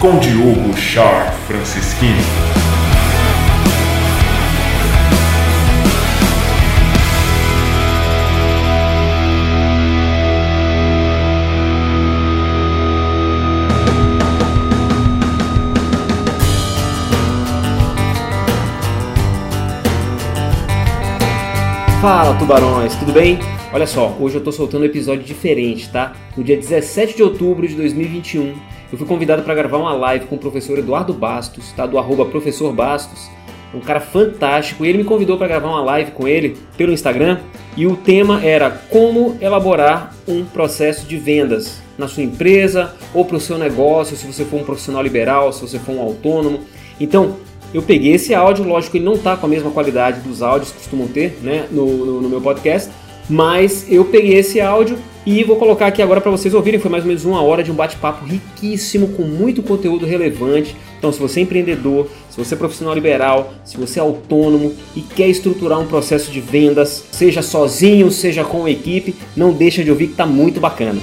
com Diogo Shark Francisquini. Fala tubarões, tudo bem? Olha só, hoje eu tô soltando um episódio diferente, tá? No dia 17 de outubro de 2021, eu fui convidado para gravar uma live com o professor Eduardo Bastos, tá? Do arroba professor Bastos, um cara fantástico, e ele me convidou para gravar uma live com ele pelo Instagram, e o tema era como elaborar um processo de vendas na sua empresa ou para o seu negócio, se você for um profissional liberal, se você for um autônomo. Então, eu peguei esse áudio, lógico ele não está com a mesma qualidade dos áudios que costumam ter né, no, no, no meu podcast, mas eu peguei esse áudio e vou colocar aqui agora para vocês ouvirem. Foi mais ou menos uma hora de um bate-papo riquíssimo, com muito conteúdo relevante. Então, se você é empreendedor, se você é profissional liberal, se você é autônomo e quer estruturar um processo de vendas, seja sozinho, seja com equipe, não deixa de ouvir que está muito bacana.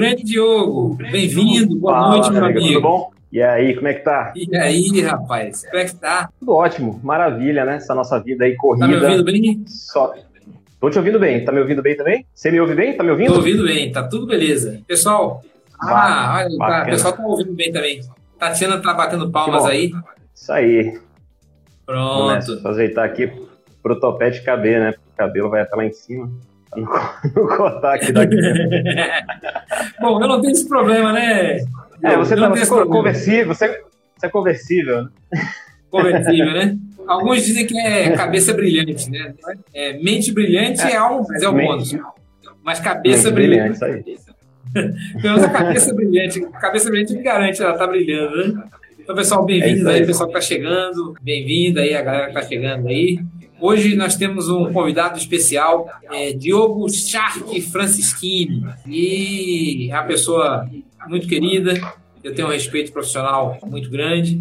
Grande Diogo, bem-vindo, boa Fala, noite, meu amigo. Tudo bom? E aí, como é que tá? E aí, rapaz, como é que tá? Tudo ótimo, maravilha, né? Essa nossa vida aí corrida. Tá me ouvindo bem? Só... Tô te ouvindo bem. Tá me ouvindo bem também? Você me ouve bem? Tá me ouvindo? Tô ouvindo bem, tá tudo beleza. Pessoal, ah, olha, tá, o pessoal tá ouvindo bem também. Tatiana tá batendo palmas aí. Isso aí. Pronto. Vamos ajeitar aqui pro topete caber, né? O cabelo vai até lá em cima. Cortar aqui daqui. Bom, eu não tenho esse problema, né? é, você, eu tá, não você é problema. conversível, você, você é conversível, né? Conversível, né? Alguns dizem que é cabeça brilhante, né? É, mente brilhante é, algo, mas é o bônus. Mas cabeça Mente brilhante. brilhante, isso aí. Pelo menos a cabeça brilhante. Cabeça brilhante me garante, ela tá brilhando, né? Então, pessoal, É bem-vindos isso aí, aí. pessoal que tá chegando. Bem-vindo aí, a galera que tá chegando aí. Hoje nós temos um convidado especial, é, Diogo Shark Francisquini. E é uma pessoa muito querida, eu tenho um respeito profissional muito grande.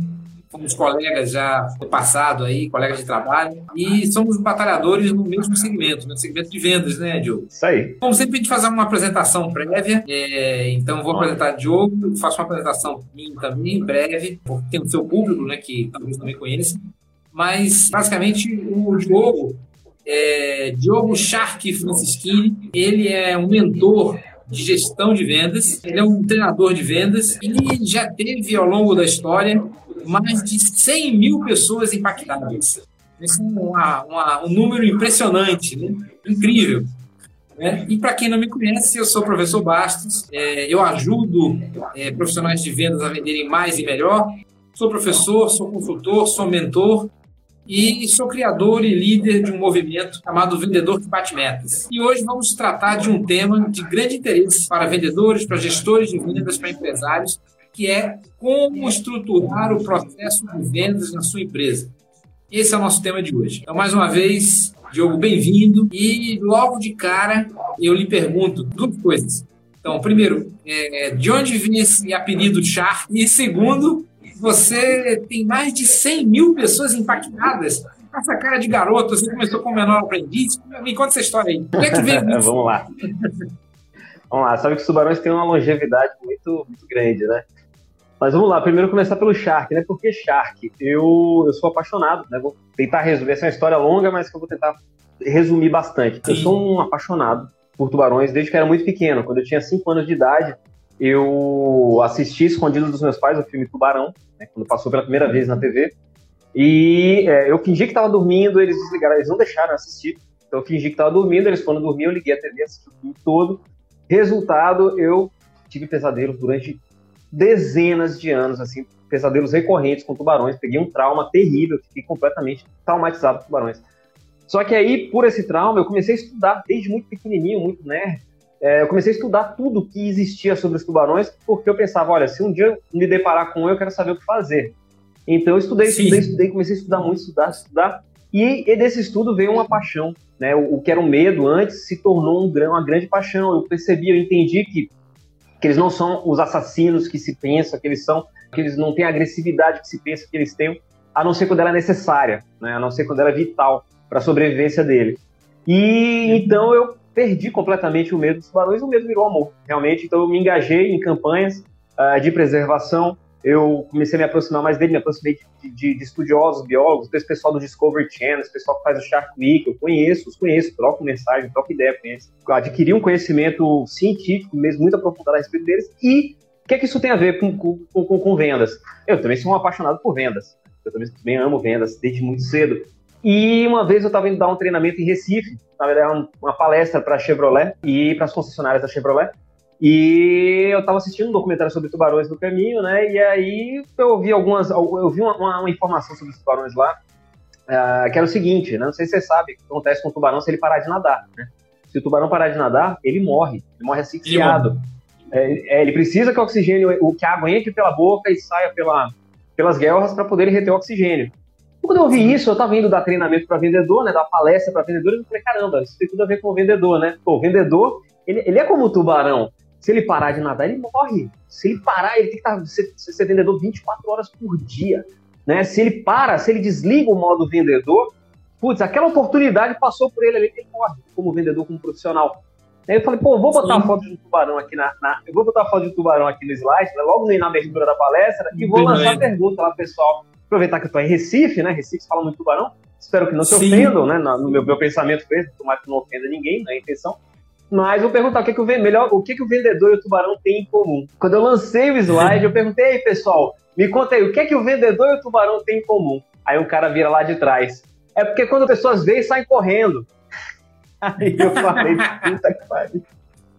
Fomos colegas já no passado aí, colegas de trabalho. E somos batalhadores no mesmo segmento, no segmento de vendas, né, Diogo? Isso aí. Como sempre, a gente faz uma apresentação prévia, é, então vou apresentar Diogo, faço uma apresentação minha também, breve, porque tem o seu público, né, que talvez não me conheça, mas basicamente o Diogo, é, Diogo Shark Francisquini, ele é um mentor de gestão de vendas, ele é um treinador de vendas e já teve ao longo da história mais de 100 mil pessoas impactadas. Esse é uma- uma- um número impressionante, né? incrível. né? E para quem não me conhece, eu sou o professor Bastos, é, eu ajudo é, profissionais de vendas a venderem mais e melhor. Sou professor, sou consultor, sou mentor e sou criador e líder de um movimento chamado Vendedor que Bate Metas. E hoje vamos tratar de um tema de grande interesse para vendedores, para gestores de vendas, para empresários, que é como estruturar o processo de vendas na sua empresa. Esse é o nosso tema de hoje. Então, mais uma vez, Diogo, bem-vindo. E logo de cara, eu lhe pergunto duas coisas. Então, primeiro, é, de onde vem esse apelido Char? E segundo, você tem mais de 100 mil pessoas impactadas. Com Essa cara de garoto, você começou como menor aprendiz. Me conta essa história aí. Como é que veio isso? Vamos lá. Vamos lá, sabe que os tubarões têm uma longevidade muito, muito grande, né? Mas vamos lá, primeiro começar pelo Shark, né? Por que Shark? Eu, eu sou apaixonado, né? Vou tentar resolver. Essa é uma história longa, mas que eu vou tentar resumir bastante. Eu sou um apaixonado por tubarões desde que eu era muito pequeno. Quando eu tinha 5 anos de idade, eu assisti escondido dos meus pais o filme Tubarão, né? quando passou pela primeira vez na TV. E é, eu fingi que estava dormindo, eles desligaram, eles não deixaram assistir. Então eu fingi que estava dormindo, eles foram dormir, eu liguei a TV, assisti o filme todo. Resultado, eu tive pesadelos durante dezenas de anos, assim, pesadelos recorrentes com tubarões. Peguei um trauma terrível, fiquei completamente traumatizado com tubarões. Só que aí, por esse trauma, eu comecei a estudar, desde muito pequenininho, muito nerd. É, eu comecei a estudar tudo que existia sobre os tubarões, porque eu pensava, olha, se um dia eu me deparar com um, eu quero saber o que fazer. Então eu estudei, Sim. estudei, estudei, comecei a estudar muito, estudar, estudar. E, e desse estudo veio uma paixão, né? O, o, que era um medo antes se tornou um, uma grande paixão. Eu percebi, eu entendi que, que eles não são os assassinos que se pensa que eles são, que eles não têm a agressividade que se pensa que eles têm, a não ser quando ela é necessária, né? A não ser quando ela é vital para a sobrevivência dele. E então eu perdi completamente o medo dos tubarões, o medo virou amor, realmente. Então eu me engajei em campanhas uh, de preservação, eu comecei a me aproximar mais dele, me aproximei de, de, de estudiosos, biólogos, desse pessoal do Discovery Channel, esse pessoal que faz o Shark Week, eu conheço, os conheço, troco mensagem, troco ideia com eles. Adquiri um conhecimento científico mesmo, muito aprofundado a respeito deles, e o que é que isso tem a ver com, com, com, com vendas? Eu também sou um apaixonado por vendas, eu também amo vendas desde muito cedo. E uma vez eu estava indo dar um treinamento em Recife, na verdade, uma palestra para a Chevrolet e para as concessionárias da Chevrolet. E eu estava assistindo um documentário sobre tubarões no caminho, né? E aí eu vi algumas, eu vi uma, uma, uma informação sobre os tubarões lá, uh, que era o seguinte, né? Não sei se você sabe o que acontece com o tubarão se ele parar de nadar, né? Se o tubarão parar de nadar, ele morre, ele morre asfixiado. É, é, ele precisa que o oxigênio, o que a água entre pela boca e saia pela, pelas guerras para poder reter o oxigênio. Quando eu ouvi isso, eu estava indo dar treinamento para vendedor, né, dar palestra para vendedor, e eu falei, caramba, isso tem tudo a ver com o vendedor, né? Pô, o vendedor, ele, ele é como o tubarão. Se ele parar de nadar, ele morre. Se ele parar, ele tem que estar, tá, ser, ser vendedor 24 horas por dia. Né? Se ele para, se ele desliga o modo vendedor, putz, aquela oportunidade passou por ele ali, ele morre como vendedor, como profissional. Aí eu falei, pô, vou botar Sim. a foto de um tubarão aqui na, na, Eu vou botar a foto de um tubarão aqui no slide, né, logo na abertura da palestra, e vou lançar a pergunta lá, pessoal. Aproveitar que eu estou em Recife, né? Recife fala muito tubarão. Espero que não se Sim. ofendam, né? No meu, meu pensamento mesmo, tomara que não ofenda ninguém, não é a intenção. Mas vou perguntar o que, que o melhor, o que, que o vendedor e o tubarão têm em comum. Quando eu lancei o slide, eu perguntei, pessoal, me conta aí, o que, que o vendedor e o tubarão têm em comum? Aí um cara vira lá de trás. É porque quando pessoas veem, saem correndo. Aí eu falei, puta que pariu.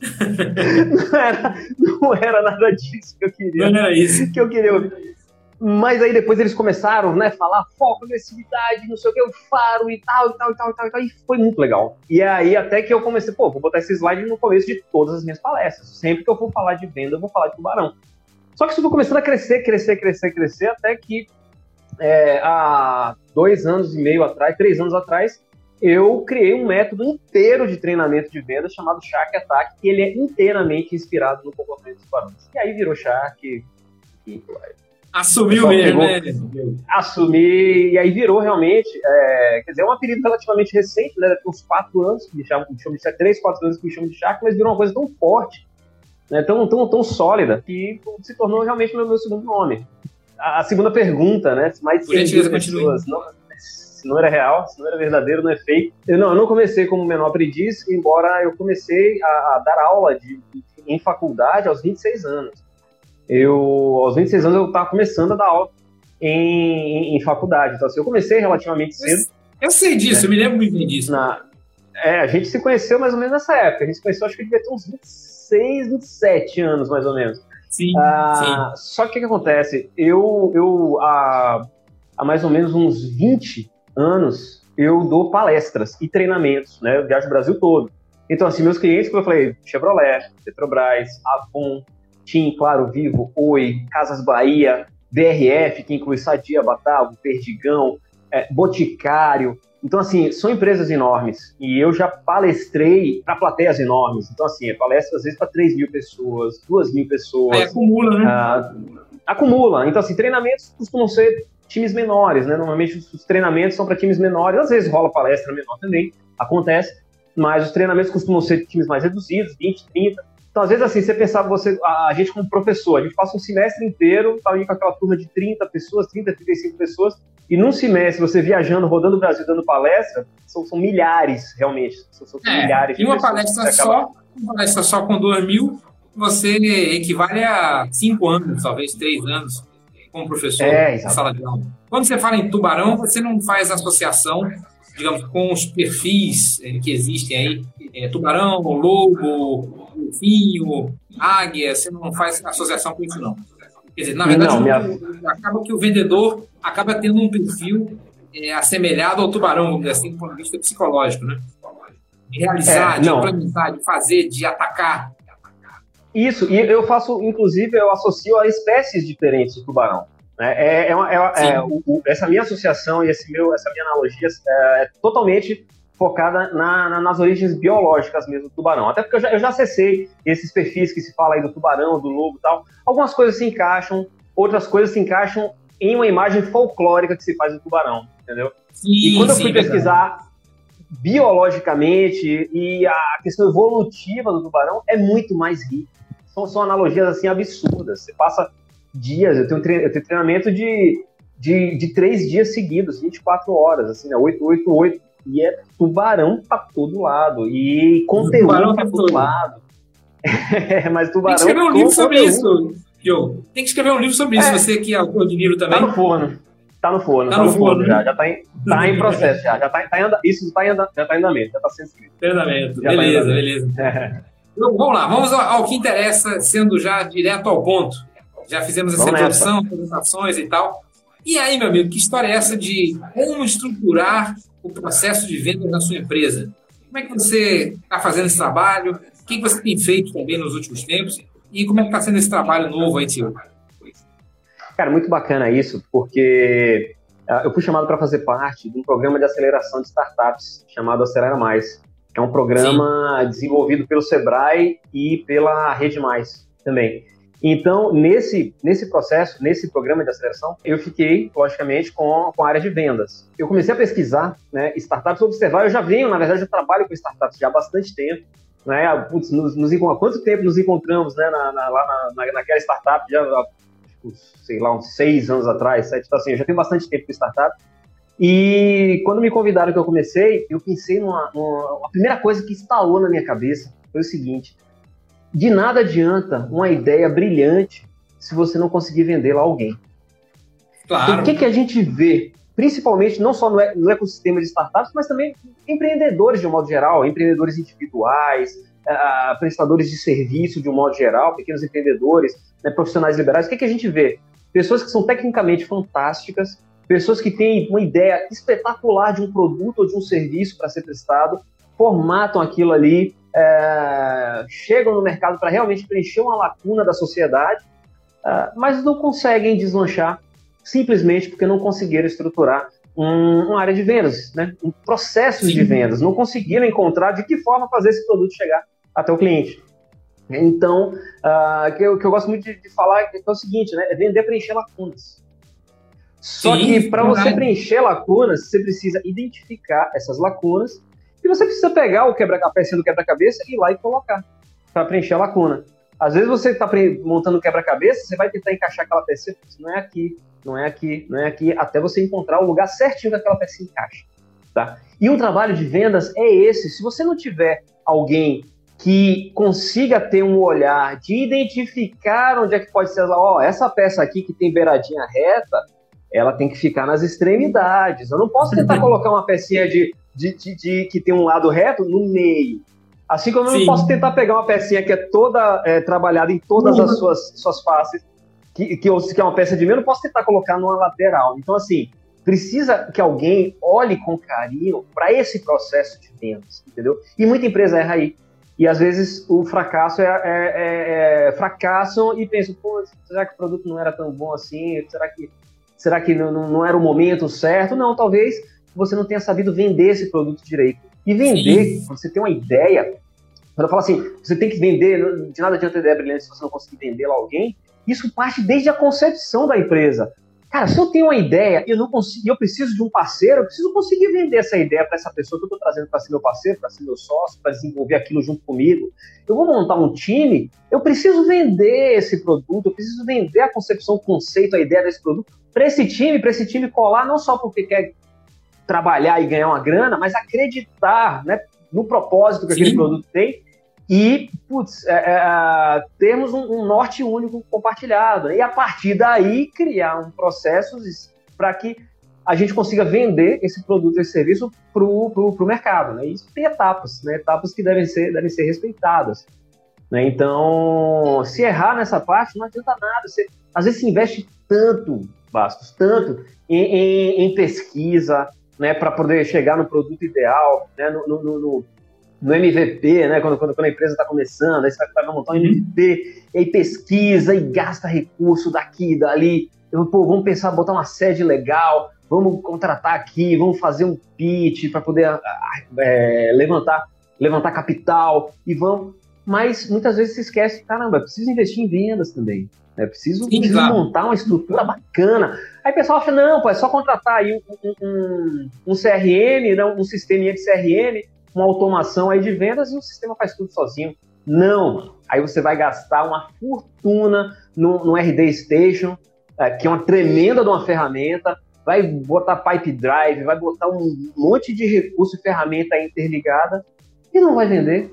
Não era, não era nada disso que eu queria. Não era isso. Que eu queria ouvir. Mas aí depois eles começaram, né, falar foco, agressividade, não sei o que, o faro e tal, e tal, e tal, e tal, e tal, e foi muito legal. E aí até que eu comecei, pô, vou botar esse slide no começo de todas as minhas palestras. Sempre que eu for falar de venda, eu vou falar de tubarão. Só que isso foi começando a crescer, crescer, crescer, crescer, até que é, há dois anos e meio atrás, três anos atrás, eu criei um método inteiro de treinamento de venda chamado Shark Attack, que ele é inteiramente inspirado no comportamento dos tubarões. E aí virou Shark, e Assumiu mesmo, né? Assumir, e aí virou realmente, é, quer dizer, é um apelido relativamente recente, né? Tem uns quatro anos que me chamam, me chamam de três, quatro anos que me chamam de Shark, mas virou uma coisa tão forte, né? tão, tão, tão sólida, que se tornou realmente meu, meu segundo nome. A, a segunda pergunta, né? Mais de 100 pessoas, não, se não era real, se não era verdadeiro, não é fake. Eu não, eu não comecei como menor aprendiz, embora eu comecei a, a dar aula de, em faculdade aos 26 anos. Eu, aos 26 anos, eu estava começando a dar aula em, em, faculdade. Então, assim, eu comecei relativamente cedo. Eu sei disso, né? eu me lembro muito disso. Na, é, a gente se conheceu mais ou menos nessa época. A gente se conheceu, acho que devia ter uns 26, 27 anos, mais ou menos. Sim, ah, sim. Só que o que, que acontece? Eu, eu há, há mais ou menos uns 20 anos, eu dou palestras e treinamentos, né? Eu viajo o Brasil todo. Então, assim, meus clientes, como eu falei, Chevrolet, Petrobras, Avon, TIM, Claro Vivo, Oi, Casas Bahia, BRF, que inclui Sadia, Batavo, Perdigão, é, Boticário. Então, assim, são empresas enormes. E eu já palestrei para plateias enormes. Então, assim, é palestra às vezes para 3 mil pessoas, 2 mil pessoas. É, acumula, né? Ah, acumula. Então, assim, treinamentos costumam ser times menores, né? Normalmente os treinamentos são para times menores. Às vezes rola palestra menor também, acontece. Mas os treinamentos costumam ser times mais reduzidos, 20, 30. Então, às vezes, assim, você pensar, você, a, gente como professor, a gente passa um semestre inteiro, tá aí com aquela turma de 30 pessoas, 30, 35 pessoas, e num semestre, você viajando, rodando o Brasil, dando palestra, são, são milhares, realmente. São, são é, milhares e uma palestra só, uma palestra só com 2 mil, você equivale a 5 anos, talvez 3 anos, como professor é, na sala de aula. Quando você fala em tubarão, você não faz associação, digamos, com os perfis eh, que existem aí, é, tubarão, lobo, golfinho, águia, você não faz associação com isso, não. Quer dizer, na verdade, não, minha... acaba que o vendedor acaba tendo um perfil é, assemelhado ao tubarão, vamos dizer assim, do ponto de vista psicológico, né? De realizar, é, de implementar, de fazer, de atacar. Isso, e eu faço, inclusive, eu associo a espécies diferentes de tubarão. Né? É, é, é, é o, o, essa minha associação e esse meu, essa minha analogia é, é totalmente focada na, na, nas origens biológicas mesmo do tubarão. Até porque eu já, eu já acessei esses perfis que se fala aí do tubarão, do lobo e tal. Algumas coisas se encaixam, outras coisas se encaixam em uma imagem folclórica que se faz do tubarão, entendeu? Sim, e quando eu fui sim, pesquisar biologicamente e a questão evolutiva do tubarão é muito mais rica. São, são analogias assim absurdas. Você passa dias, eu tenho, eu tenho treinamento de, de, de três dias seguidos, 24 horas, assim, né? 8, 8, 8 e é tubarão pra todo lado. E conteúdo pra todo lado. é, mas tubarão. Tem que escrever um livro sobre isso, Joe. Tem que escrever um livro sobre isso. É. Você que é autor de livro também. Tá no forno. Tá no forno, tá, tá no, forno, forno já. Já tá em, tá em processo, já. já tá, tá em anda, isso tá em anda, já tá em andamento, já tá sendo escrito. Andamento. Tá beleza, tá beleza. É. Então, vamos lá, vamos ao, ao, que interessa, sendo já direto ao ponto. Já fizemos essa introdução, apresentações e tal. E aí, meu amigo, que história é essa de como estruturar o processo de venda da sua empresa? Como é que você está fazendo esse trabalho? O que você tem feito também nos últimos tempos? E como é que está sendo esse trabalho novo aí, Tio? Cara, muito bacana isso, porque uh, eu fui chamado para fazer parte de um programa de aceleração de startups chamado Acelera Mais. É um programa Sim. desenvolvido pelo Sebrae e pela Rede Mais também. Então, nesse, nesse processo, nesse programa de aceleração, eu fiquei, logicamente, com, com a área de vendas. Eu comecei a pesquisar né, startups, observar, eu já venho, na verdade, eu trabalho com startups já há bastante tempo. Né, putz, nos, nos, há quanto tempo nos encontramos né, na, na, lá na, naquela startup, já, tipo, sei lá, uns seis anos atrás, sete, então, assim, eu já tenho bastante tempo com startup. E quando me convidaram que eu comecei, eu pensei numa, numa. A primeira coisa que instalou na minha cabeça foi o seguinte: de nada adianta uma ideia brilhante se você não conseguir vendê-la a alguém. Claro. Então, o que, que a gente vê, principalmente não só no, no ecossistema de startups, mas também empreendedores de um modo geral, empreendedores individuais, uh, prestadores de serviço de um modo geral, pequenos empreendedores, né, profissionais liberais. O que, que a gente vê? Pessoas que são tecnicamente fantásticas, pessoas que têm uma ideia espetacular de um produto ou de um serviço para ser prestado, formatam aquilo ali, é, chegam no mercado para realmente preencher uma lacuna da sociedade, é, mas não conseguem deslanchar simplesmente porque não conseguiram estruturar um, uma área de vendas, né? um processo Sim. de vendas, não conseguiram encontrar de que forma fazer esse produto chegar até o cliente. Então, uh, que, eu, que eu gosto muito de, de falar é, é o seguinte, né? É vender preencher lacunas. Só Sim, que para você preencher lacunas, você precisa identificar essas lacunas você precisa pegar o quebra a peça do quebra-cabeça e ir lá e colocar para preencher a lacuna. Às vezes você está montando o quebra-cabeça, você vai tentar encaixar aquela peça, não é aqui, não é aqui, não é aqui, até você encontrar o lugar certinho que aquela peça encaixa. Tá? E o trabalho de vendas é esse. Se você não tiver alguém que consiga ter um olhar de identificar onde é que pode ser, ó, oh, essa peça aqui que tem beiradinha reta, ela tem que ficar nas extremidades. Eu não posso tentar colocar uma pecinha de de, de, de, que tem um lado reto no meio. Assim como eu não posso tentar pegar uma pecinha que é toda é, trabalhada em todas uhum. as suas, suas faces, que, que, que é uma peça de meio, eu não posso tentar colocar numa lateral. Então, assim, precisa que alguém olhe com carinho para esse processo de vendas, entendeu? E muita empresa erra aí. E às vezes o fracasso é, é, é, é fracassam e pensam, pô, será que o produto não era tão bom assim? Será que, será que não, não era o momento certo? Não, talvez você não tenha sabido vender esse produto direito. E vender, Sim. você tem uma ideia, quando eu falo assim, você tem que vender, de nada adianta ideia brilhante se você não conseguir vendê-la a alguém, isso parte desde a concepção da empresa. Cara, se eu tenho uma ideia e eu não consigo, eu preciso de um parceiro, eu preciso conseguir vender essa ideia para essa pessoa que eu estou trazendo para ser meu parceiro, para ser meu sócio, para desenvolver aquilo junto comigo. Eu vou montar um time, eu preciso vender esse produto, eu preciso vender a concepção, o conceito, a ideia desse produto para esse time, para esse time colar não só porque quer trabalhar e ganhar uma grana, mas acreditar né, no propósito que Sim. aquele produto tem e, putz, é, é, termos um, um, norte único compartilhado. E a partir daí criar um processo para que a gente consiga vender esse produto, esse serviço para o mercado. Né? Isso tem etapas, né? etapas que devem ser, devem ser respeitadas. Né? Então, se errar nessa parte, não adianta nada. Você, às vezes se investe tanto, Bastos, tanto em, em, em pesquisa, né, para poder chegar no produto ideal, né, no, no, no, no MVP, né, quando, quando, quando a empresa está começando, aí você vai, montar um MVP, e aí pesquisa e gasta recurso daqui e dali, eu, pô, vamos pensar, botar uma sede legal, vamos contratar aqui, vamos fazer um pitch para poder é, levantar, levantar capital e vamos. Mas muitas vezes se esquece, caramba, é preciso investir em vendas também. É preciso, preciso claro. montar uma estrutura bacana. Aí o pessoal acha, não, pô, é só contratar aí um, um, um CRM, não, um sisteminha de CRM, uma automação aí de vendas e o sistema faz tudo sozinho. Não, aí você vai gastar uma fortuna no, no RD Station, é, que é uma tremenda de uma ferramenta, vai botar pipe drive, vai botar um monte de recurso e ferramenta interligada e não vai vender.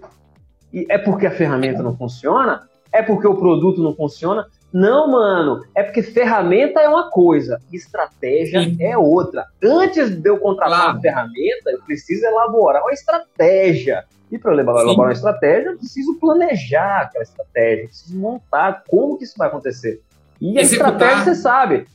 E é porque a ferramenta não funciona? É porque o produto não funciona? Não, mano, é porque ferramenta é uma coisa, estratégia Sim. é outra. Antes de eu contratar claro. uma ferramenta, eu preciso elaborar uma estratégia. E para elaborar Sim. uma estratégia, eu preciso planejar aquela estratégia, eu preciso montar como que isso vai acontecer. E a estratégia, você sabe.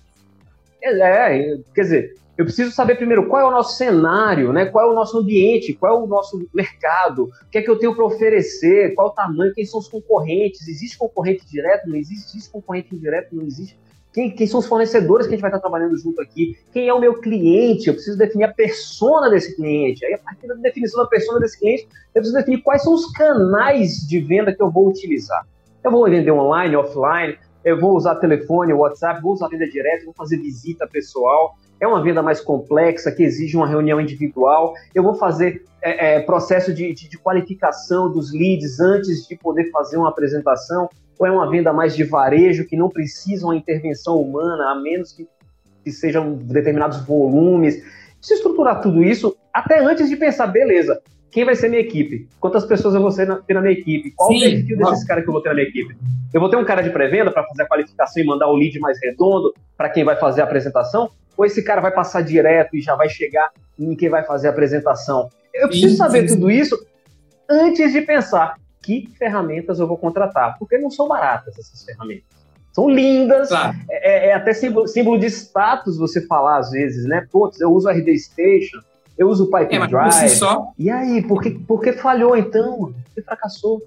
É, é, quer dizer, eu preciso saber primeiro qual é o nosso cenário, né? qual é o nosso ambiente, qual é o nosso mercado, o que é que eu tenho para oferecer, qual o tamanho, quem são os concorrentes, existe concorrente direto, não existe, existe concorrente indireto, não existe. Quem, quem, são os fornecedores que a gente vai estar trabalhando junto aqui? Quem é o meu cliente? Eu preciso definir a persona desse cliente. Aí, a partir da definição da persona desse cliente, eu preciso definir quais são os canais de venda que eu vou utilizar. Eu vou vender online, offline, eu vou usar telefone, WhatsApp, vou usar venda direta, vou fazer visita pessoal. É uma venda mais complexa que exige uma reunião individual. Eu vou fazer é, é, processo de, de, de, qualificação dos leads antes de poder fazer uma apresentação. Ou é uma venda mais de varejo que não precisa uma intervenção humana, a menos que, que sejam determinados volumes. Se estruturar tudo isso até antes de pensar, beleza, quem vai ser minha equipe? Quantas pessoas eu vou ter na, minha equipe? Qual Sim. o perfil desses caras que eu vou ter na minha equipe? Eu vou ter um cara de pré-venda para fazer a qualificação e mandar o lead mais redondo para quem vai fazer a apresentação? Ou esse cara vai passar direto e já vai chegar em quem vai fazer a apresentação? Eu preciso saber tudo isso antes de pensar que ferramentas eu vou contratar, porque não são baratas essas ferramentas. São lindas, claro. é, é, até símbolo, símbolo de status você falar às vezes, né? Putz, eu uso RD Station, eu uso o Pipe é, Drive. Si só... E aí, por que, por que falhou então? Por que fracassou?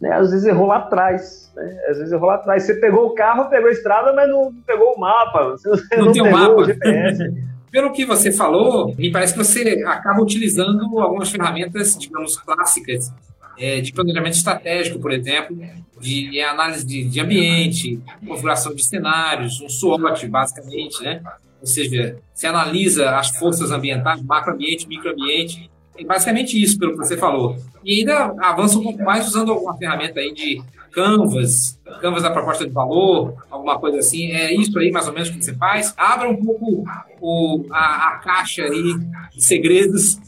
Né? Às vezes errou lá atrás. Né? Às vezes errou lá atrás. Você pegou o carro, pegou a estrada, mas não pegou o mapa. Você não, não tem pegou mapa. o GPS. Pelo que você falou, me parece que você acaba utilizando algumas ferramentas, digamos, clássicas é, de planejamento estratégico, por exemplo, de análise de, de ambiente, configuração de cenários, um SWOT, basicamente, né? Ou seja, se analisa as forças ambientais, macroambiente, microambiente, é basicamente isso, pelo que você falou. E ainda avança um pouco mais usando alguma ferramenta aí de Canvas, Canvas da proposta de valor, alguma coisa assim. É isso aí, mais ou menos, que você faz. Abra um pouco o, a, a caixa aí de segredos.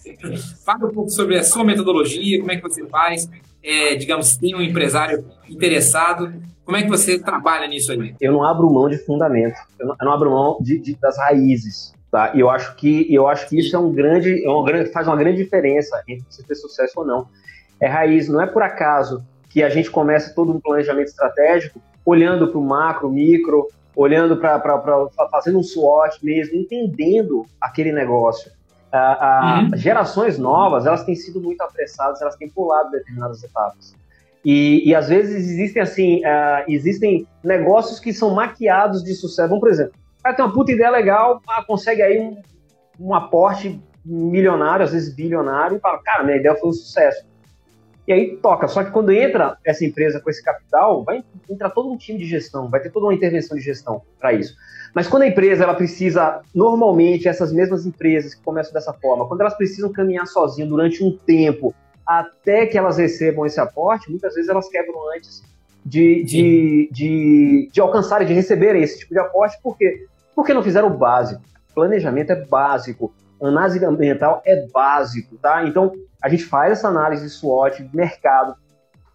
Fale um pouco sobre a sua metodologia, como é que você faz. É, digamos, tem um empresário interessado como é que você trabalha nisso aí? Eu não abro mão de fundamento, eu não, eu não abro mão de, de, das raízes. Tá? E eu acho que eu acho que isso é um grande, é uma grande, faz uma grande diferença entre você ter sucesso ou não. É raiz, não é por acaso que a gente começa todo um planejamento estratégico olhando para o macro, micro, olhando para fazendo um SWOT mesmo, entendendo aquele negócio. Ah, uhum. Gerações novas, elas têm sido muito apressadas, elas têm pulado determinadas etapas. E, e às vezes existem assim, uh, existem negócios que são maquiados de sucesso. Vamos, por exemplo, cara tem uma puta ideia legal, consegue aí um, um aporte milionário, às vezes bilionário, e fala, cara, minha ideia foi um sucesso. E aí toca. Só que quando entra essa empresa com esse capital, vai entrar todo um time de gestão, vai ter toda uma intervenção de gestão para isso. Mas quando a empresa ela precisa, normalmente essas mesmas empresas que começam dessa forma, quando elas precisam caminhar sozinho durante um tempo até que elas recebam esse aporte, muitas vezes elas quebram antes de, de, de, de alcançarem, de receberem esse tipo de aporte, por quê? Porque não fizeram o básico. Planejamento é básico, análise ambiental é básico, tá? Então, a gente faz essa análise de SWOT, de mercado.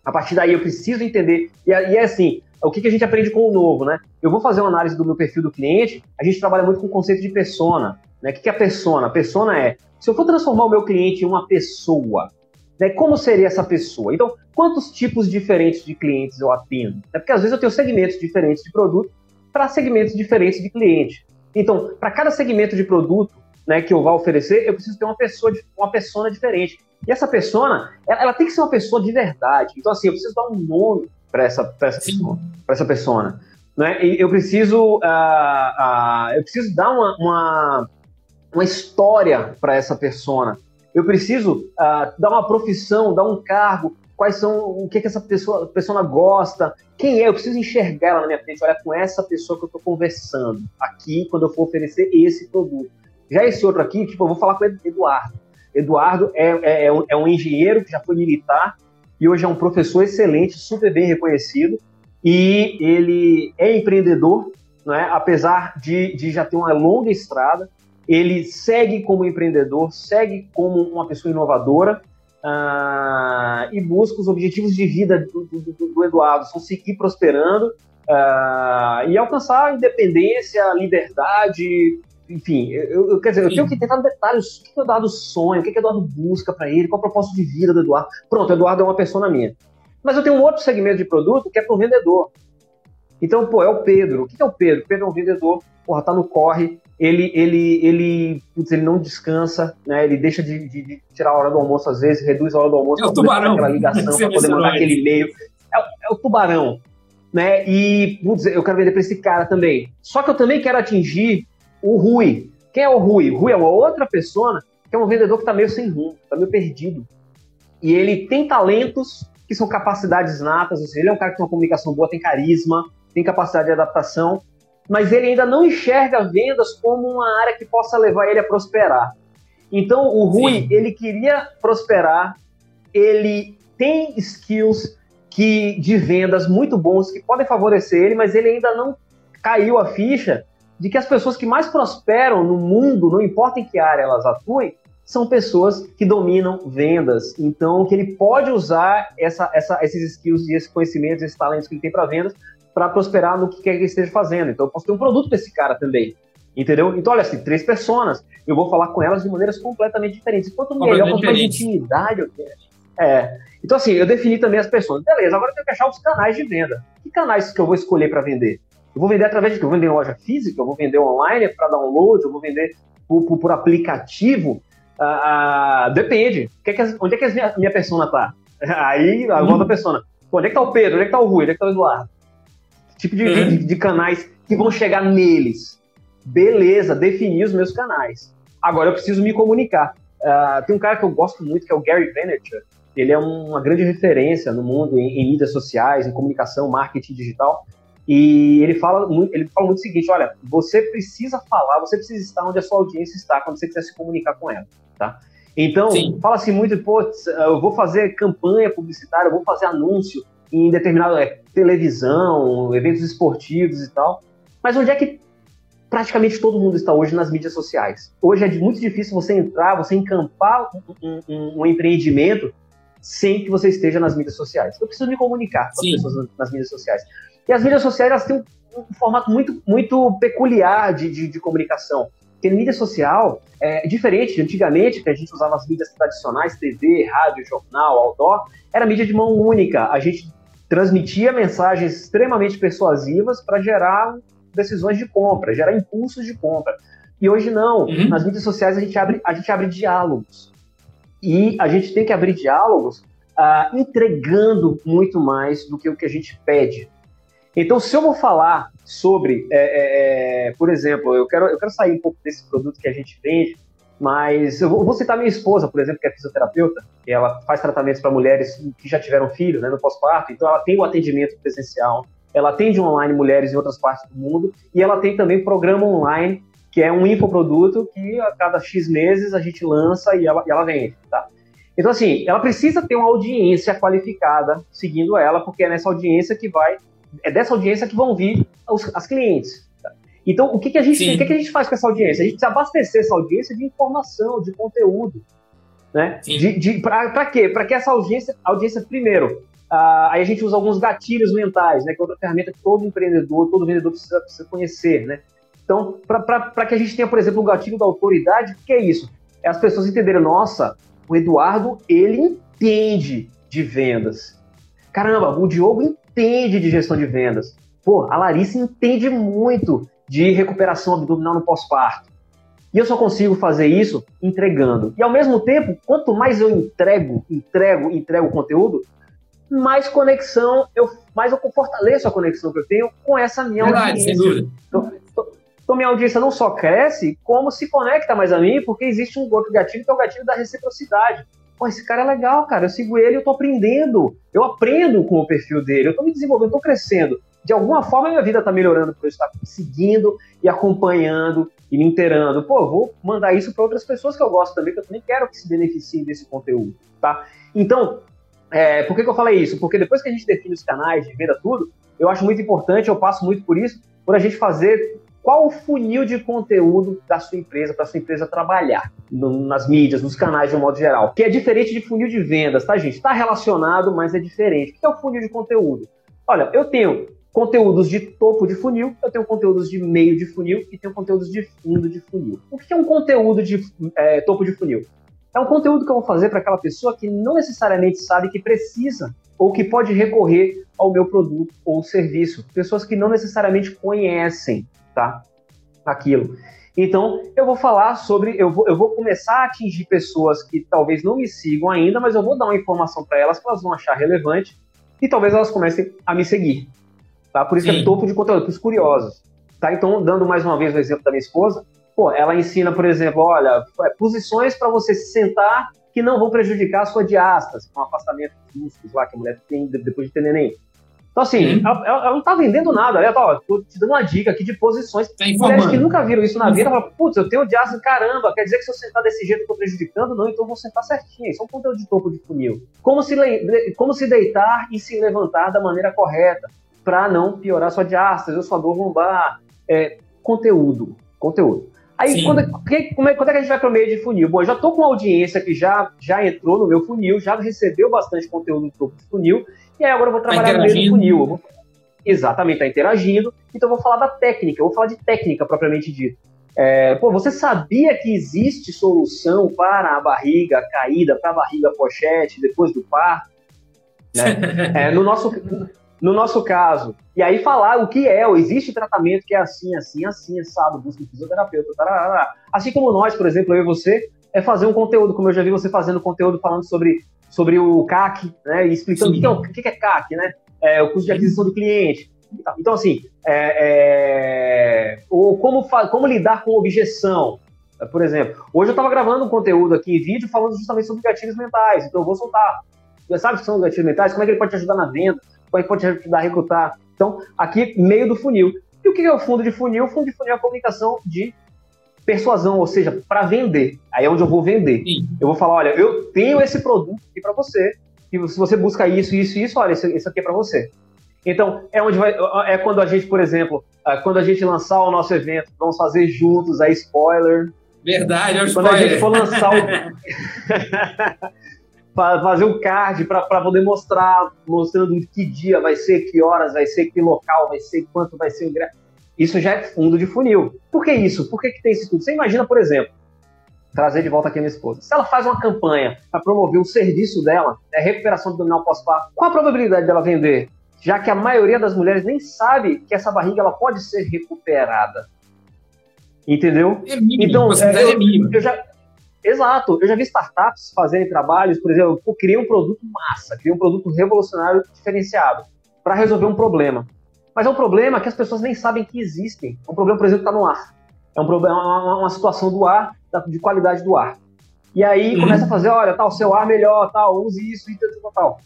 A partir daí, eu preciso entender. E, é assim: o que, que a gente aprende com o novo, né? Eu vou fazer uma análise do meu perfil do cliente, a gente trabalha muito com o conceito de persona. Né? O que, que é a persona? Persona é: se eu for transformar o meu cliente em uma pessoa, né? Como seria essa pessoa? Então, quantos tipos diferentes de clientes eu atendo? É porque às vezes eu tenho segmentos diferentes de produto para segmentos diferentes de cliente. Então, para cada segmento de produto né, que eu vá oferecer, eu preciso ter uma pessoa, uma persona diferente. E essa persona, ela, ela, tem que ser uma pessoa de verdade. Então, assim, eu preciso dar um nome para essa, essa, essa persona. Né? Eu preciso, uh, uh, eu preciso dar uma, uma, uma história para essa persona. Eu preciso uh, dar uma profissão, dar um cargo, quais são, o que, que essa pessoa, pessoa gosta, quem é, eu preciso enxergar ela na minha frente, olha, com essa pessoa que eu estou conversando aqui, quando eu for oferecer esse produto. Já esse outro aqui, tipo, eu vou falar com o Eduardo. Eduardo é, é, é, um, é um engenheiro que já foi militar e hoje é um professor excelente, super bem reconhecido, e ele é empreendedor, né? apesar de, de já ter uma longa estrada, ele segue como empreendedor, segue como uma pessoa inovadora uh, e busca os objetivos de vida do, do, do Eduardo, são seguir prosperando uh, e alcançar a independência, liberdade, enfim, eu, eu, quer dizer, eu tenho que tentar detalhes, o que, que o Eduardo sonha, o que, que o Eduardo busca para ele, qual o propósito de vida do Eduardo. Pronto, o Eduardo é uma pessoa minha. Mas eu tenho um outro segmento de produto que é para o vendedor. Então, pô, é o Pedro. O que é o Pedro? O Pedro é um vendedor, porra, tá no corre, ele, ele, ele, putz, ele não descansa, né? Ele deixa de, de, de, tirar a hora do almoço às vezes, reduz a hora do almoço é para poder aquela ligação, para poder mandar aquele e-mail. É, é, o tubarão, né? E, putz, eu quero vender para esse cara também. Só que eu também quero atingir o Rui. Quem é o Rui? O Rui é uma outra pessoa que é um vendedor que está meio sem rumo, está meio perdido. E ele tem talentos que são capacidades natas, ou seja, ele é um cara que tem uma comunicação boa, tem carisma, tem capacidade de adaptação, mas ele ainda não enxerga vendas como uma área que possa levar ele a prosperar. Então, o Rui, Sim. ele queria prosperar, ele tem skills que de vendas muito bons que podem favorecer ele, mas ele ainda não caiu a ficha de que as pessoas que mais prosperam no mundo, não importa em que área elas atuem, são pessoas que dominam vendas. Então, que ele pode usar essa, essa, esses skills e esses conhecimentos, esses talentos que ele tem para vendas para prosperar no que quer que ele esteja fazendo. Então, eu posso ter um produto para esse cara também. Entendeu? Então, olha, assim, três pessoas, eu vou falar com elas de maneiras completamente diferentes. Quanto melhor, quanto mais intimidade eu tenho. É. Então, assim, eu defini também as pessoas. Beleza, agora eu tenho que achar os canais de venda. Que canais que eu vou escolher para vender? Eu vou vender através de que? Eu vou vender em loja física, eu vou vender online para download, eu vou vender por, por, por aplicativo. Ah, ah, depende. Que é que, onde é que a minha, minha persona tá? Aí, a volta da persona. Onde é que tá o Pedro? Onde é que tá o Rui? Onde é que tá o Eduardo? Tipo de, uhum. de, de canais que vão chegar neles. Beleza, definir os meus canais. Agora eu preciso me comunicar. Uh, tem um cara que eu gosto muito, que é o Gary Vaynerchuk. Ele é uma grande referência no mundo em, em, mídias sociais, em comunicação, marketing digital. E ele fala muito, ele fala muito o seguinte: olha, você precisa falar, você precisa estar onde a sua audiência está quando você quiser se comunicar com ela, tá? Então, fala-se muito, pô, eu vou fazer campanha publicitária, eu vou fazer anúncio, em determinado é, televisão, eventos esportivos e tal. Mas onde é que praticamente todo mundo está hoje nas mídias sociais? Hoje é muito difícil você entrar, você encampar um, um, um empreendimento sem que você esteja nas mídias sociais. Eu preciso me comunicar com Sim. as pessoas nas, nas, mídias sociais. E as mídias sociais elas têm um, um formato muito, muito peculiar de, de, de comunicação. Porque mídia social é diferente de antigamente, que a gente usava as mídias tradicionais, TV, rádio, jornal, outdoor, era mídia de mão única. A gente transmitia mensagens extremamente persuasivas para gerar decisões de compra, gerar impulsos de compra. E hoje não. Uhum. Nas mídias sociais a gente abre, a gente abre diálogos. E a gente tem que abrir diálogos uh, entregando muito mais do que o que a gente pede. Então, se eu vou falar sobre, é, é, é por exemplo, eu quero, eu quero sair um pouco desse produto que a gente vende, mas eu vou citar minha esposa, por exemplo, que é fisioterapeuta, ela faz tratamentos para mulheres que já tiveram filho, né, no pós-parto, então ela tem o atendimento presencial, ela atende online mulheres em outras partes do mundo, e ela tem também programa online, que é um infoproduto que a cada X meses a gente lança e ela, e ela vende, tá? Então, assim, ela precisa ter uma audiência qualificada seguindo ela, porque é nessa audiência que vai, é dessa audiência que vão vir os, as clientes. Então, o que, que, a, gente, o que, que a gente faz com essa audiência? A gente precisa abastecer essa audiência de informação, de conteúdo. Né? De, de, Para quê? Para que essa audiência, audiência primeiro, uh, aí a gente usa alguns gatilhos mentais, né? que é outra ferramenta que todo empreendedor, todo vendedor precisa, precisa conhecer. Né? Então, para que a gente tenha, por exemplo, o gatilho da autoridade, o que é isso? É as pessoas entenderem, nossa, o Eduardo, ele entende de vendas. Caramba, o Diogo entende de gestão de vendas. Pô, a Larissa entende muito de recuperação abdominal no pós-parto. E eu só consigo fazer isso entregando. E ao mesmo tempo, quanto mais eu entrego, entrego, entrego conteúdo, mais conexão, eu, mais eu fortaleço a conexão que eu tenho com essa minha Verdade, audiência. sem dúvida. Então, então, minha audiência não só cresce, como se conecta mais a mim, porque existe um outro gatilho que é o gatilho da reciprocidade. Pô, esse cara é legal, cara. Eu sigo ele, eu tô aprendendo. Eu aprendo com o perfil dele, eu tô me desenvolvendo, eu tô crescendo. De alguma forma, minha vida tá melhorando por eu estar seguindo e acompanhando e me inteirando. Pô, vou mandar isso para outras pessoas que eu gosto também, que eu também quero que se beneficiem desse conteúdo, tá? Então, é, por que, que eu falei isso? Porque depois que a gente define os canais de venda tudo, eu acho muito importante, eu passo muito por isso, por a gente fazer qual o funil de conteúdo da sua empresa, para sua empresa trabalhar no, nas mídias, nos canais de um modo geral. Que é diferente de funil de vendas, tá, gente? Está relacionado, mas é diferente. O que é o funil de conteúdo? Olha, eu tenho conteúdos de topo de funil, eu tenho conteúdos de meio de funil e tenho conteúdos de fundo de funil. O que é um conteúdo de é, topo de funil? É um conteúdo que eu vou fazer para aquela pessoa que não necessariamente sabe que precisa ou que pode recorrer ao meu produto ou serviço. Pessoas que não necessariamente conhecem tá? aquilo. Então, eu vou falar sobre. Eu vou, eu vou começar a atingir pessoas que talvez não me sigam ainda, mas eu vou dar uma informação para elas que elas vão achar relevante e talvez elas comecem a me seguir. Tá? Por isso Sim. que é topo de conteúdo, para os curiosos. Tá? Então, dando mais uma vez o exemplo da minha esposa, pô, ela ensina, por exemplo, olha, é, posições para você se sentar que não vão prejudicar a sua diástase, com afastamento dos músculos lá que a mulher tem depois de ter neném. Então, assim, ela, ela, não tá vendendo nada. Ela tá, ó, tô te dando uma dica aqui de posições. Tá Mulheres que nunca viram isso na vida, falam, putz, eu tenho diástase, caramba, quer dizer que se eu sentar desse jeito eu tô prejudicando? Não, então eu vou sentar certinho. Isso é um conteúdo de topo de funil. Como se, como se deitar e se levantar da maneira correta para não piorar sua diástase ou sua dor lombar. É, conteúdo. Conteúdo. Aí, quando, que, como é, quando é que a gente vai para o meio de funil? Bom, eu já estou com uma audiência que já, já entrou no meu funil, já recebeu bastante conteúdo do topo de funil, e aí agora eu vou tá trabalhar tá no meio do funil. Vou, exatamente, está interagindo. Então eu vou falar da técnica, eu vou falar de técnica propriamente dita. É, pô, você sabia que existe solução para a barriga caída, para a barriga pochete depois do parto? Né? é, no nosso no nosso caso. E aí falar o que é, ou existe tratamento que é assim, assim, assim, sabe, busca um fisioterapeuta, tarará. assim como nós, por exemplo, eu e você, é fazer um conteúdo, como eu já vi você fazendo conteúdo falando sobre, sobre o CAC, né, e explicando o que, é, o que é CAC, né, é, o custo de aquisição do cliente. Então, assim, é, é, ou como, como lidar com objeção, por exemplo. Hoje eu estava gravando um conteúdo aqui em vídeo falando justamente sobre gatilhos mentais, então eu vou soltar. Você sabe o que são os gatilhos mentais? Como é que ele pode te ajudar na venda? Como é que pode te ajudar a recrutar? Então, aqui, meio do funil. E o que é o fundo de funil? O fundo de funil é a comunicação de persuasão, ou seja, para vender. Aí é onde eu vou vender. Sim. Eu vou falar, olha, eu tenho esse produto aqui para você, e se você busca isso, isso e isso, olha, isso, aqui é para você. Então, é onde vai, é quando a gente, por exemplo, é, quando a gente lançar o nosso evento, vamos fazer juntos a spoiler. Verdade, é o spoiler. Quando a gente for lançar o fazer um card para poder mostrar, mostrando que dia vai ser, que horas vai ser, que local vai ser, quanto vai ser o ingresso. Isso já é fundo de funil. Por que isso? Por que, que tem isso tudo? Você imagina, por exemplo, trazer de volta aqui a minha esposa. Se ela faz uma campanha para promover o serviço dela, é recuperação abdominal pós-parto, qual a probabilidade dela vender? Já que a maioria das mulheres nem sabe que essa barriga ela pode ser recuperada. Entendeu? É mínimo, então, é, eu, é. Eu já, Exato. Eu já vi startups fazerem trabalhos, por exemplo, eu criei um produto massa, criei um produto revolucionário diferenciado para resolver um problema. Mas é um problema que as pessoas nem sabem que existem. É um problema, por exemplo, está no ar. É um problema, uma, uma situação do ar, de qualidade do ar. E aí uhum. começa a fazer, olha, tal, seu ar melhor, tal, use isso, e tal, tal.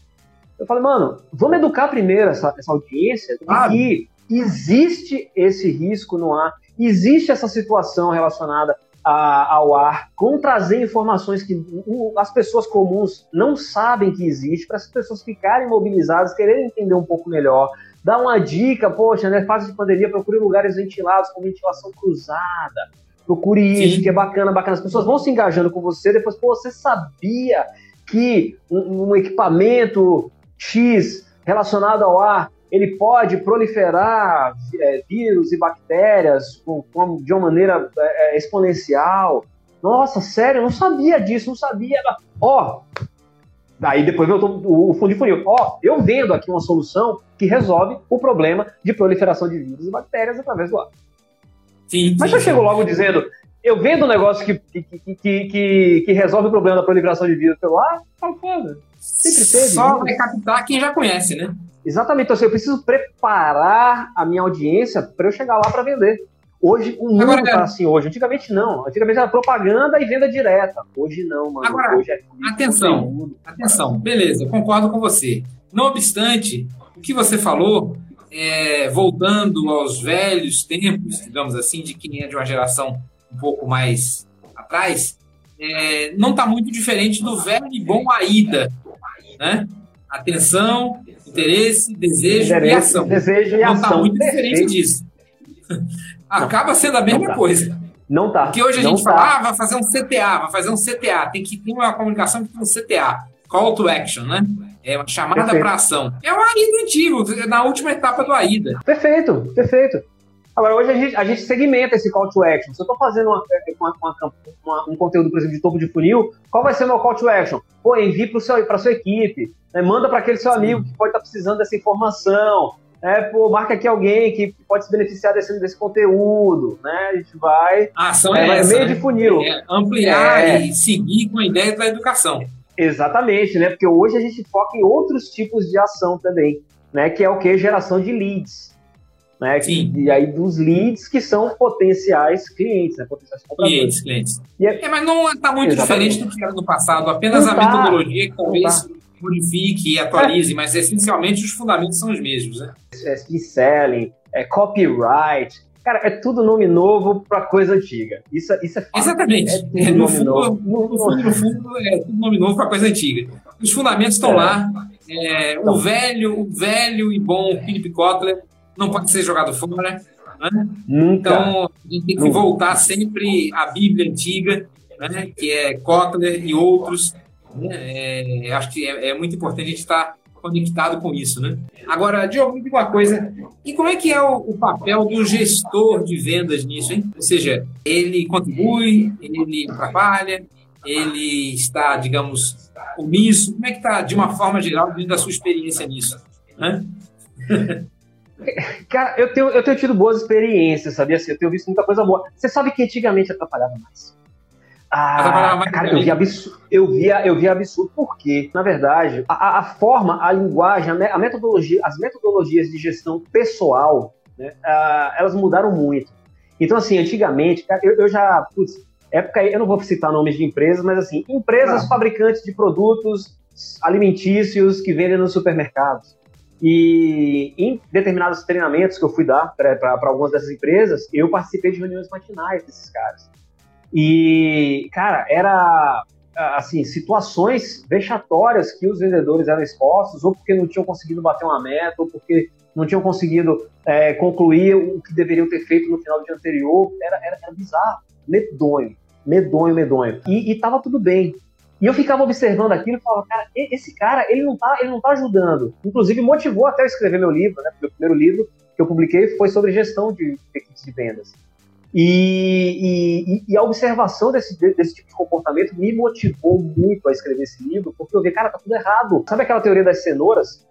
Eu falei, mano, vamos educar primeiro essa, essa audiência de ah. que existe esse risco no ar, existe essa situação relacionada a, ao ar, com trazer informações que o, as pessoas comuns não sabem que existe, para as pessoas ficarem mobilizadas, quererem entender um pouco melhor, dar uma dica, poxa, né, fase de pandemia, procure lugares ventilados com ventilação cruzada, procure isso, Sim. que é bacana, bacana. As pessoas vão se engajando com você, depois, pô, você sabia que um, um equipamento X relacionado ao ar ele pode proliferar é, vírus e bactérias com, com, de uma maneira é, é exponencial. Nossa, sério, eu não sabia disso, não sabia. Ó, daí depois eu tô, o, o fundo de funil. Ó, eu vendo aqui uma solução que resolve o problema de proliferação de vírus e bactérias através do ar. Sim, Mas sim, eu chego logo dizendo, eu vendo um negócio que, que, que, que, que resolve o problema da proliferação de vírus pelo ar, falo, foda. Sempre teve. Só vai captar quem já conhece, né? Exatamente. Então, assim, eu preciso preparar a minha audiência para eu chegar lá para vender. Hoje, o mundo Agora, tá assim hoje. Antigamente, não. Antigamente era propaganda e venda direta. Hoje, não, mano. Agora, hoje é atenção. conteúdo. Atenção, beleza, concordo com você. Não obstante, o que você falou, é, voltando aos velhos tempos, digamos assim, de quem é de uma geração um pouco mais atrás, é, não está muito diferente do velho e bom AIDA. Né? Atenção, interesse, desejo e Interesse, ação. Desejo e Não está muito diferente Perfeito. disso. Acaba sendo a mesma tá. coisa. Não tá. Porque hoje a não gente tá. fala, ah, vai fazer um CTA, vai fazer um CTA. Tem que ter uma comunicação que tem um CTA. Call to action, né? É uma chamada para ação. É o AIDA antigo, na última etapa do AIDA. Perfeito, perfeito. Agora, hoje a gente, a gente segmenta esse call to action. Se eu estou fazendo uma- uma- uma- uma- um conteúdo, por exemplo, de topo de funil, qual vai ser o meu call to action? Pô, envie para a sua equipe, né? manda para aquele seu amigo que pode estar precisando dessa informação. Né? Pô, marca aqui alguém que pode se beneficiar desse, desse conteúdo. Né? A gente vai. A ação É, é, essa, meio né? de funil. É ampliar É. e seguir com a ideia da educação. Exatamente, né? Porque hoje a gente foca em outros tipos de ação também, né? Que é o que? Geração de leads. Né? Sim. E aí dos leads que são potenciais clientes, né? Potenciais compradores. Clientes, clientes. É- É, mas não está muito Exatamente. diferente do que era no passado. Apenas Não a tá. metodologia que talvez modifique e atualize, mas essencialmente os fundamentos são os mesmos. Né? é selling, é copyright. Cara, é tudo nome novo pra coisa antiga. Isso, é- isso é fato. Exatamente. É tudo É, no, nome fundo, novo. no fundo, no fundo, é tudo nome novo para coisa antiga. Os fundamentos estão É. lá. É, o Então. velho, o velho e bom Philip Kotler não pode ser jogado fora. Né? Nunca. Então, a gente tem que Nunca. voltar sempre à Bíblia antiga, né? que é Kotler e outros. né? É, acho que é, é muito importante a gente estar conectado com isso. Né? Agora, Diogo, me diga uma coisa. E como é que é o, o papel do gestor de vendas nisso? Hein? Ou seja, ele contribui, ele atrapalha, ele está, digamos, omisso. Como é que está, de uma forma geral, dentro da sua experiência nisso? Né? Cara, eu tenho, eu tenho tido boas experiências, sabia? Assim, eu tenho visto muita coisa boa. Você sabe que antigamente atrapalhava mais. Ah, cara, eu via, absurdo, eu, via, eu via absurdo, porque, na verdade, a, a- forma, a linguagem, a, me- a metodologia, as metodologias de gestão pessoal, né, ah, elas mudaram muito. Então, assim, antigamente, cara, eu, eu já, putz, época, aí, eu não vou citar nomes de empresas, mas assim, empresas Ah. fabricantes de produtos alimentícios que vendem nos supermercados. E em determinados treinamentos que eu fui dar para algumas dessas empresas, eu participei de reuniões matinais desses caras. E, cara, era assim, situações vexatórias que os vendedores eram expostos, ou porque não tinham conseguido bater uma meta, ou porque não tinham conseguido é, concluir o que deveriam ter feito no final do dia anterior. Era, era, era bizarro, medonho, medonho, medonho. E, e tava tudo bem. E eu ficava observando aquilo e falava, cara, esse cara, ele não tá, ele não tá ajudando. Inclusive, motivou até eu escrever meu livro, né? Meu primeiro livro que eu publiquei foi sobre gestão de equipes de vendas. E, e- e a observação desse, desse tipo de comportamento me motivou muito a escrever esse livro, porque eu vi, cara, tá tudo errado. Sabe aquela teoria das cenouras?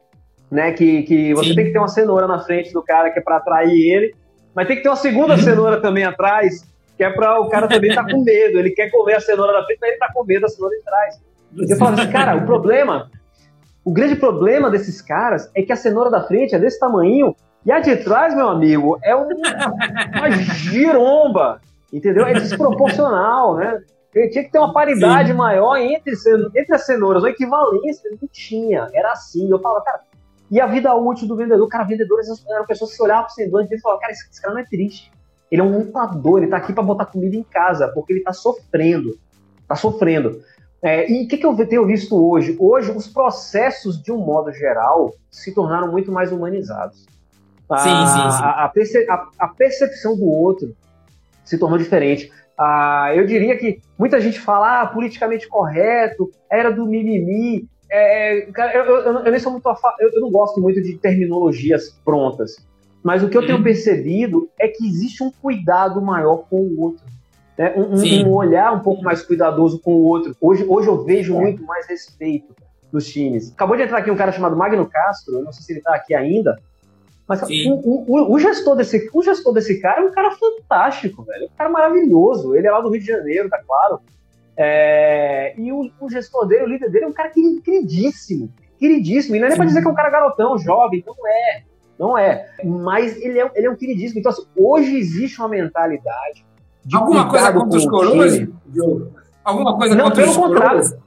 Né, que, que você Sim. tem que ter uma cenoura na frente do cara que é para atrair ele, mas tem que ter uma segunda cenoura também atrás, que é para o cara também estar com medo. Ele quer comer a cenoura da frente, mas ele tá com medo da cenoura de trás. Eu falo assim, cara, o problema, o grande problema desses caras é que a cenoura da frente é desse tamanho e a de trás, meu amigo, é um- uma giromba, entendeu? É desproporcional, né? Ele tinha que ter uma paridade maior entre, entre as cenouras, uma equivalência, não tinha, era assim. Eu falava, cara, e a vida útil do vendedor? Cara, vendedores eram pessoas que se olhavam pro semblante e falavam, cara, esse, esse cara não é triste. Ele é um lutador, ele tá aqui para botar comida em casa, porque ele tá sofrendo. Tá sofrendo. É, e o que, que eu tenho visto hoje? Hoje, os processos, de um modo geral, se tornaram muito mais humanizados. A, Sim, sim, sim. A, a perce- a- percepção do outro se tornou diferente. Ah, eu diria que muita gente fala ah, politicamente correto, era do mimimi. É, cara, eu, eu, eu nem sou muito eu, eu não gosto muito de terminologias prontas. Mas o que eu tenho Uhum. percebido é que existe um cuidado maior com o outro. né? Um, um- olhar um pouco mais cuidadoso com o outro. Hoje, hoje eu vejo muito mais respeito nos times. Acabou de entrar aqui um cara chamado Magno Castro, eu não sei se ele está aqui ainda, Mas o, o, o, gestor desse, o gestor desse cara é um cara fantástico, velho. Um cara maravilhoso. Ele é lá do Rio de Janeiro, tá claro. É, e o, o, gestor dele, o líder dele, é um cara queridíssimo. Queridíssimo. E não é nem pra dizer que é um cara garotão, jovem. Não é. Não é. Mas ele é, ele é um queridíssimo. Então, assim, hoje existe uma mentalidade. De Alguma coisa contra os coroas? Alguma coisa não, contra pelo os contrário. coroas?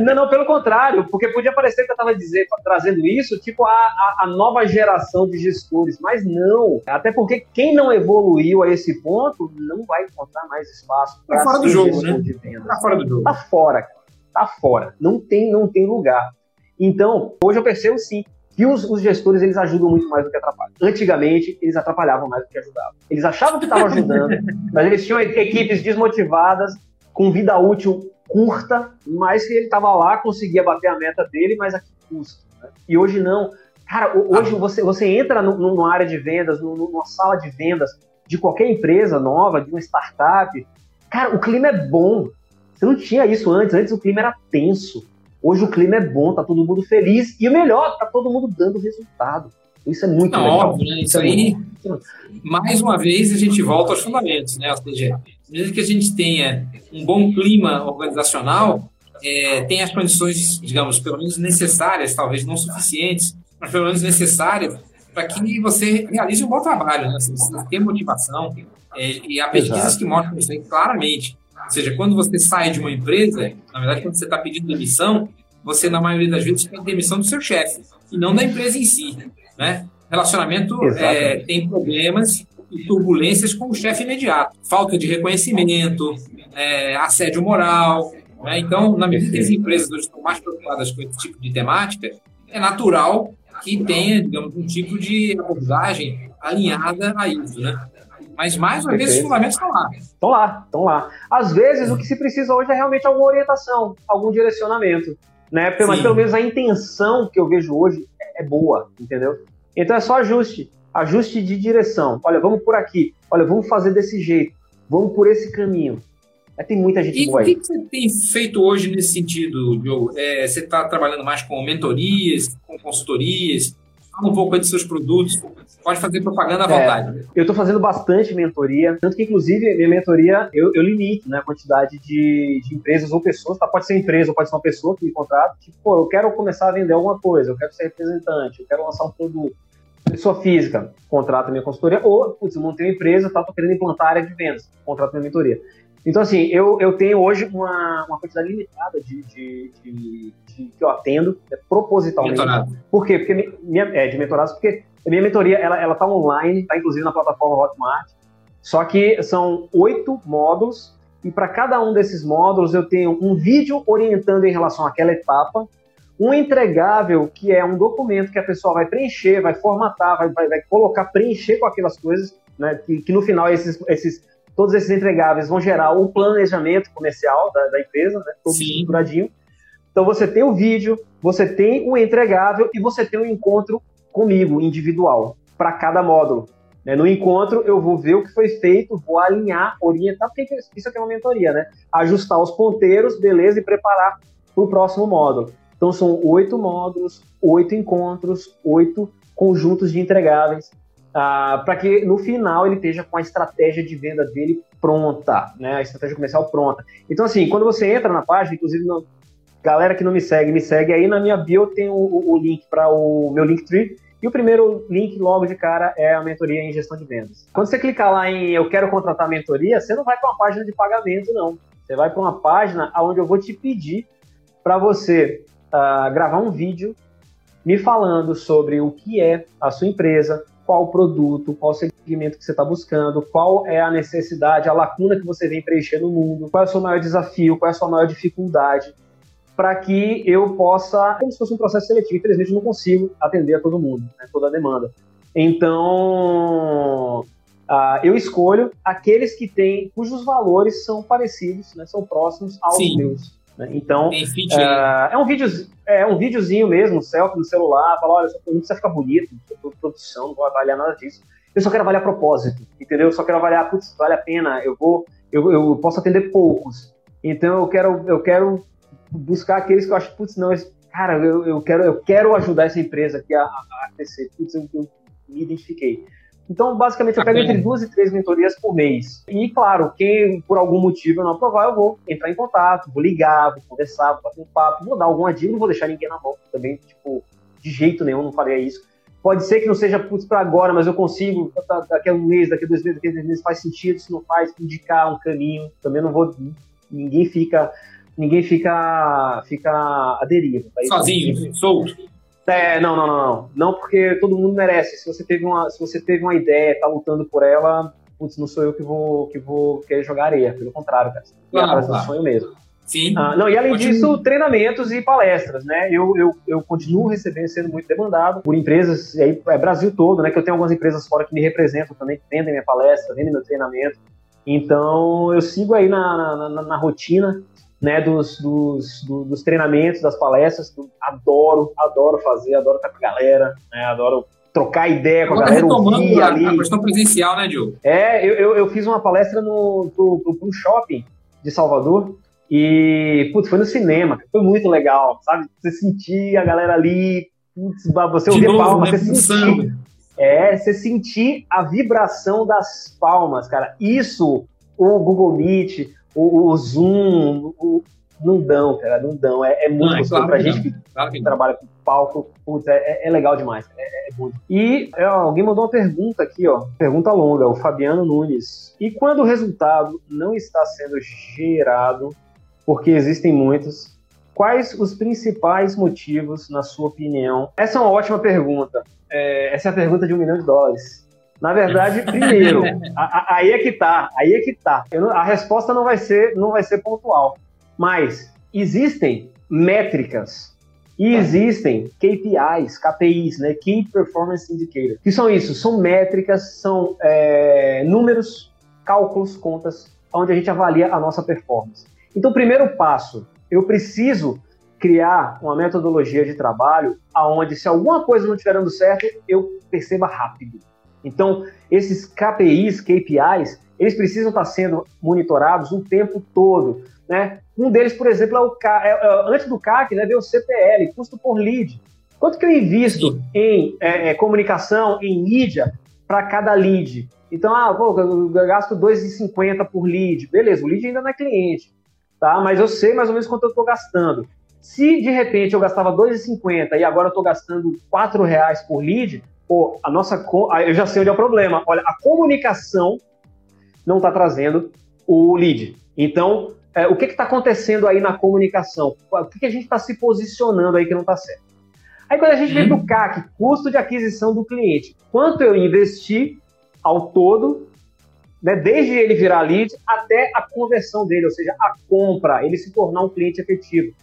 não, não, pelo contrário, porque podia parecer que eu estava trazendo isso, tipo a, a, a, nova geração de gestores, mas não. Até porque quem não evoluiu a esse ponto não vai encontrar mais espaço para tá fora do jogo, né? Tá fora do jogo. Tá fora, cara. Tá fora. Não tem, não tem lugar. Então, hoje eu percebo sim que os, os, gestores eles ajudam muito mais do que atrapalham. Antigamente, eles atrapalhavam mais do que ajudavam. Eles achavam que estavam ajudando, mas eles tinham equipes desmotivadas, com vida útil curta, mas que ele estava lá, conseguia bater a meta dele, mas a que custa. Né? E hoje não. Cara, hoje você, você entra no, numa área de vendas, numa sala de vendas de qualquer empresa nova, de uma startup. Cara, o clima é bom. Você não tinha isso antes. Antes o clima era tenso. Hoje o clima é bom, tá todo mundo feliz. E o melhor, tá todo mundo dando resultado. Isso é muito não, legal. Óbvio, né? Isso aí, mais uma vez, a gente volta aos fundamentos, né? Ou seja, mesmo que a gente tenha um bom clima organizacional, é, tem as condições, digamos, pelo menos necessárias, talvez não suficientes, mas pelo menos necessárias, para que você realize um bom trabalho, né? Você precisa ter motivação, é, e há pesquisas Exato. que mostram isso aí claramente. Ou seja, quando você sai de uma empresa, na verdade, quando você está pedindo demissão, você, na maioria das vezes, pede demissão do seu chefe, e não da empresa em si. Né? Relacionamento é, tem problemas e turbulências com o chefe imediato. Falta de reconhecimento, é, assédio moral. Né? Então, na medida que as empresas hoje estão mais preocupadas com esse tipo de temática, é natural que tenha, digamos, um tipo de abordagem alinhada a isso, né? Mas, mais uma vez, os fundamentos estão lá. Estão lá, estão lá. Às vezes, o que se precisa hoje é realmente alguma orientação, algum direcionamento. Né? Mas, pelo menos, a intenção que eu vejo hoje é boa, entendeu? Então, é só ajuste. Ajuste de direção. Olha, vamos por aqui. Olha, vamos fazer desse jeito. Vamos por esse caminho. É, tem muita gente e boa aí. E o que você tem feito hoje nesse sentido, Diogo? É, você está trabalhando mais com mentorias, com consultorias? Fala um pouco aí dos seus produtos. Pode fazer propaganda à é, vontade. Eu estou fazendo bastante mentoria, tanto que, inclusive, minha mentoria, eu, eu limito né, a quantidade de, de, empresas ou pessoas, tá? pode ser empresa ou pode ser uma pessoa que me contrata, tipo, pô, eu quero começar a vender alguma coisa, eu quero ser representante, eu quero lançar um produto. Pessoa física, contrata minha consultoria, ou, putz, eu montei uma empresa, tá, tô querendo implantar a área de vendas, contrata minha mentoria. Então, assim, eu, eu tenho hoje uma, uma quantidade limitada de, de, de, de que eu atendo é, propositalmente. Mentorado. Por quê? Porque minha, é, de mentorados, porque a minha mentoria, ela, ela tá online, tá inclusive na plataforma Hotmart, só que são oito módulos, e para cada um desses módulos eu tenho um vídeo orientando em relação àquela etapa, um entregável, que é um documento que a pessoa vai preencher, vai formatar, vai, vai, vai colocar, preencher com aquelas coisas, né, que, que no final esses, esses todos esses entregáveis vão gerar o planejamento comercial da, da empresa, né? Todo Sim. estruturadinho. Então você tem o vídeo, você tem o entregável e você tem o um encontro comigo, individual, para cada módulo. Né? No encontro, eu vou ver o que foi feito, vou alinhar, orientar, porque isso aqui é uma mentoria, né? Ajustar os ponteiros, beleza, e preparar para o próximo módulo. Então são oito módulos, oito encontros, oito conjuntos de entregáveis ah, para que no final ele esteja com a estratégia de venda dele pronta, né? A estratégia comercial pronta. Então, assim, quando você entra na página, inclusive, galera que não me segue, me segue aí na minha bio tem o, o link para o meu Linktree. E o primeiro link logo de cara é a mentoria em gestão de vendas. Quando você clicar lá em eu quero contratar mentoria, você não vai para uma página de pagamento, não. Você vai para uma página onde eu vou te pedir para você uh, gravar um vídeo me falando sobre o que é a sua empresa, qual o produto, qual o segmento que você está buscando, qual é a necessidade, a lacuna que você vem preencher no mundo, qual é o seu maior desafio, qual é a sua maior dificuldade, para que eu possa, como se fosse um processo seletivo. Infelizmente, eu não consigo atender a todo mundo, né, toda a demanda. Então, uh, eu escolho aqueles que têm, cujos valores são parecidos, né, são próximos aos Sim. meus. Né? Então, uh, é um vídeo, é um videozinho mesmo, selfie no celular, fala, olha, não precisa ficar bonito, não produção, não vou avaliar nada disso. Eu só quero avaliar propósito, entendeu? Eu só quero avaliar, putz, vale a pena, eu vou, eu, eu posso atender poucos. Então eu quero, eu quero buscar aqueles que eu acho, putz, não, cara, eu, eu, quero, eu quero ajudar essa empresa aqui a, a crescer. Putz, eu, eu, me identifiquei. Então, basicamente, eu pego entre duas e três mentorias por mês. E, claro, quem por algum motivo eu não aprovar, eu vou entrar em contato, vou ligar, vou conversar, vou bater um papo, vou dar alguma dica, não vou deixar ninguém na mão também, tipo, de jeito nenhum, não faria isso. Pode ser que não seja para agora, mas eu consigo, daqui a um mês, daqui a dois meses, daqui a três meses, faz sentido, se não faz, indicar um caminho. Também não vou. Ninguém fica. Ninguém fica, fica à deriva. Tá? Sozinho, solto. É, não, não, não, não. Não porque todo mundo merece. Se você teve uma, se você teve uma ideia, tá lutando por ela, putz, não sou eu que vou, que vou querer jogar areia. Pelo contrário, cara. Claro, atrás claro. sonho mesmo. Sim. Ah, não, e além Continue. disso, treinamentos e palestras, né? Eu, eu, eu continuo recebendo, sendo muito demandado por empresas, e aí é Brasil todo, né? Que eu tenho algumas empresas fora que me representam também, que vendem minha palestra, vendem meu treinamento. Então, eu sigo aí na, na, na, na rotina né, dos, dos, do, dos treinamentos, das palestras. Adoro, adoro fazer, adoro estar com a galera, né, adoro trocar ideia com a galera. Ouvir a, ali. a questão presencial, né, Diogo? É, eu, eu, eu fiz uma palestra no, pro, pro, pro shopping de Salvador. E, putz, foi no cinema, foi muito legal, sabe? Você sentir a galera ali, putz, você ouvir palmas, né? você sentir. É, você sentir a vibração das palmas, cara. Isso, o Google Meet, o, o Zoom, o, não dão, cara, não dão. É, é muito não, é claro pra gente que, claro que, trabalha com palco, putz, é, é, legal demais. É, é muito. E é, alguém mandou uma pergunta aqui, ó. Pergunta longa, o Fabiano Nunes. E quando o resultado não está sendo gerado, porque existem muitos, quais os principais motivos, na sua opinião? Essa é uma ótima pergunta. É, essa é a pergunta de um milhão de dólares. Na verdade, primeiro, a, a, aí é que tá, aí é que tá. Não, a resposta não vai ser, não vai ser pontual, mas existem métricas e existem KPIs, KPIs, né, Key Performance Indicators. Que são isso? São métricas, são é, números, cálculos, contas, onde a gente avalia a nossa performance. Então, primeiro passo, eu preciso criar uma metodologia de trabalho aonde se alguma coisa não estiver dando certo, eu perceba rápido. Então, esses KPIs, KPIs, eles precisam estar sendo monitorados o tempo todo. Né? Um deles, por exemplo, é o CAC, é, é, antes do CAC, né, vem o CPL, custo por lead. Quanto que eu invisto em é, é, comunicação, em mídia, para cada lead? Então, ah, pô, eu gasto 2,50 por lead. Beleza, o lead ainda não é cliente, tá? mas eu sei mais ou menos quanto eu estou gastando. Se de repente eu gastava 2,50 e agora eu estou gastando R$ reais por lead, pô, a nossa. Eu já sei onde é o problema. Olha, a comunicação não está trazendo o lead. Então, é, o que está acontecendo aí na comunicação? O que, que a gente está se posicionando aí que não está certo? Aí quando a gente vem para o CAC, custo de aquisição do cliente, quanto eu investi ao todo, né, desde ele virar lead até a conversão dele, ou seja, a compra, ele se tornar um cliente efetivo.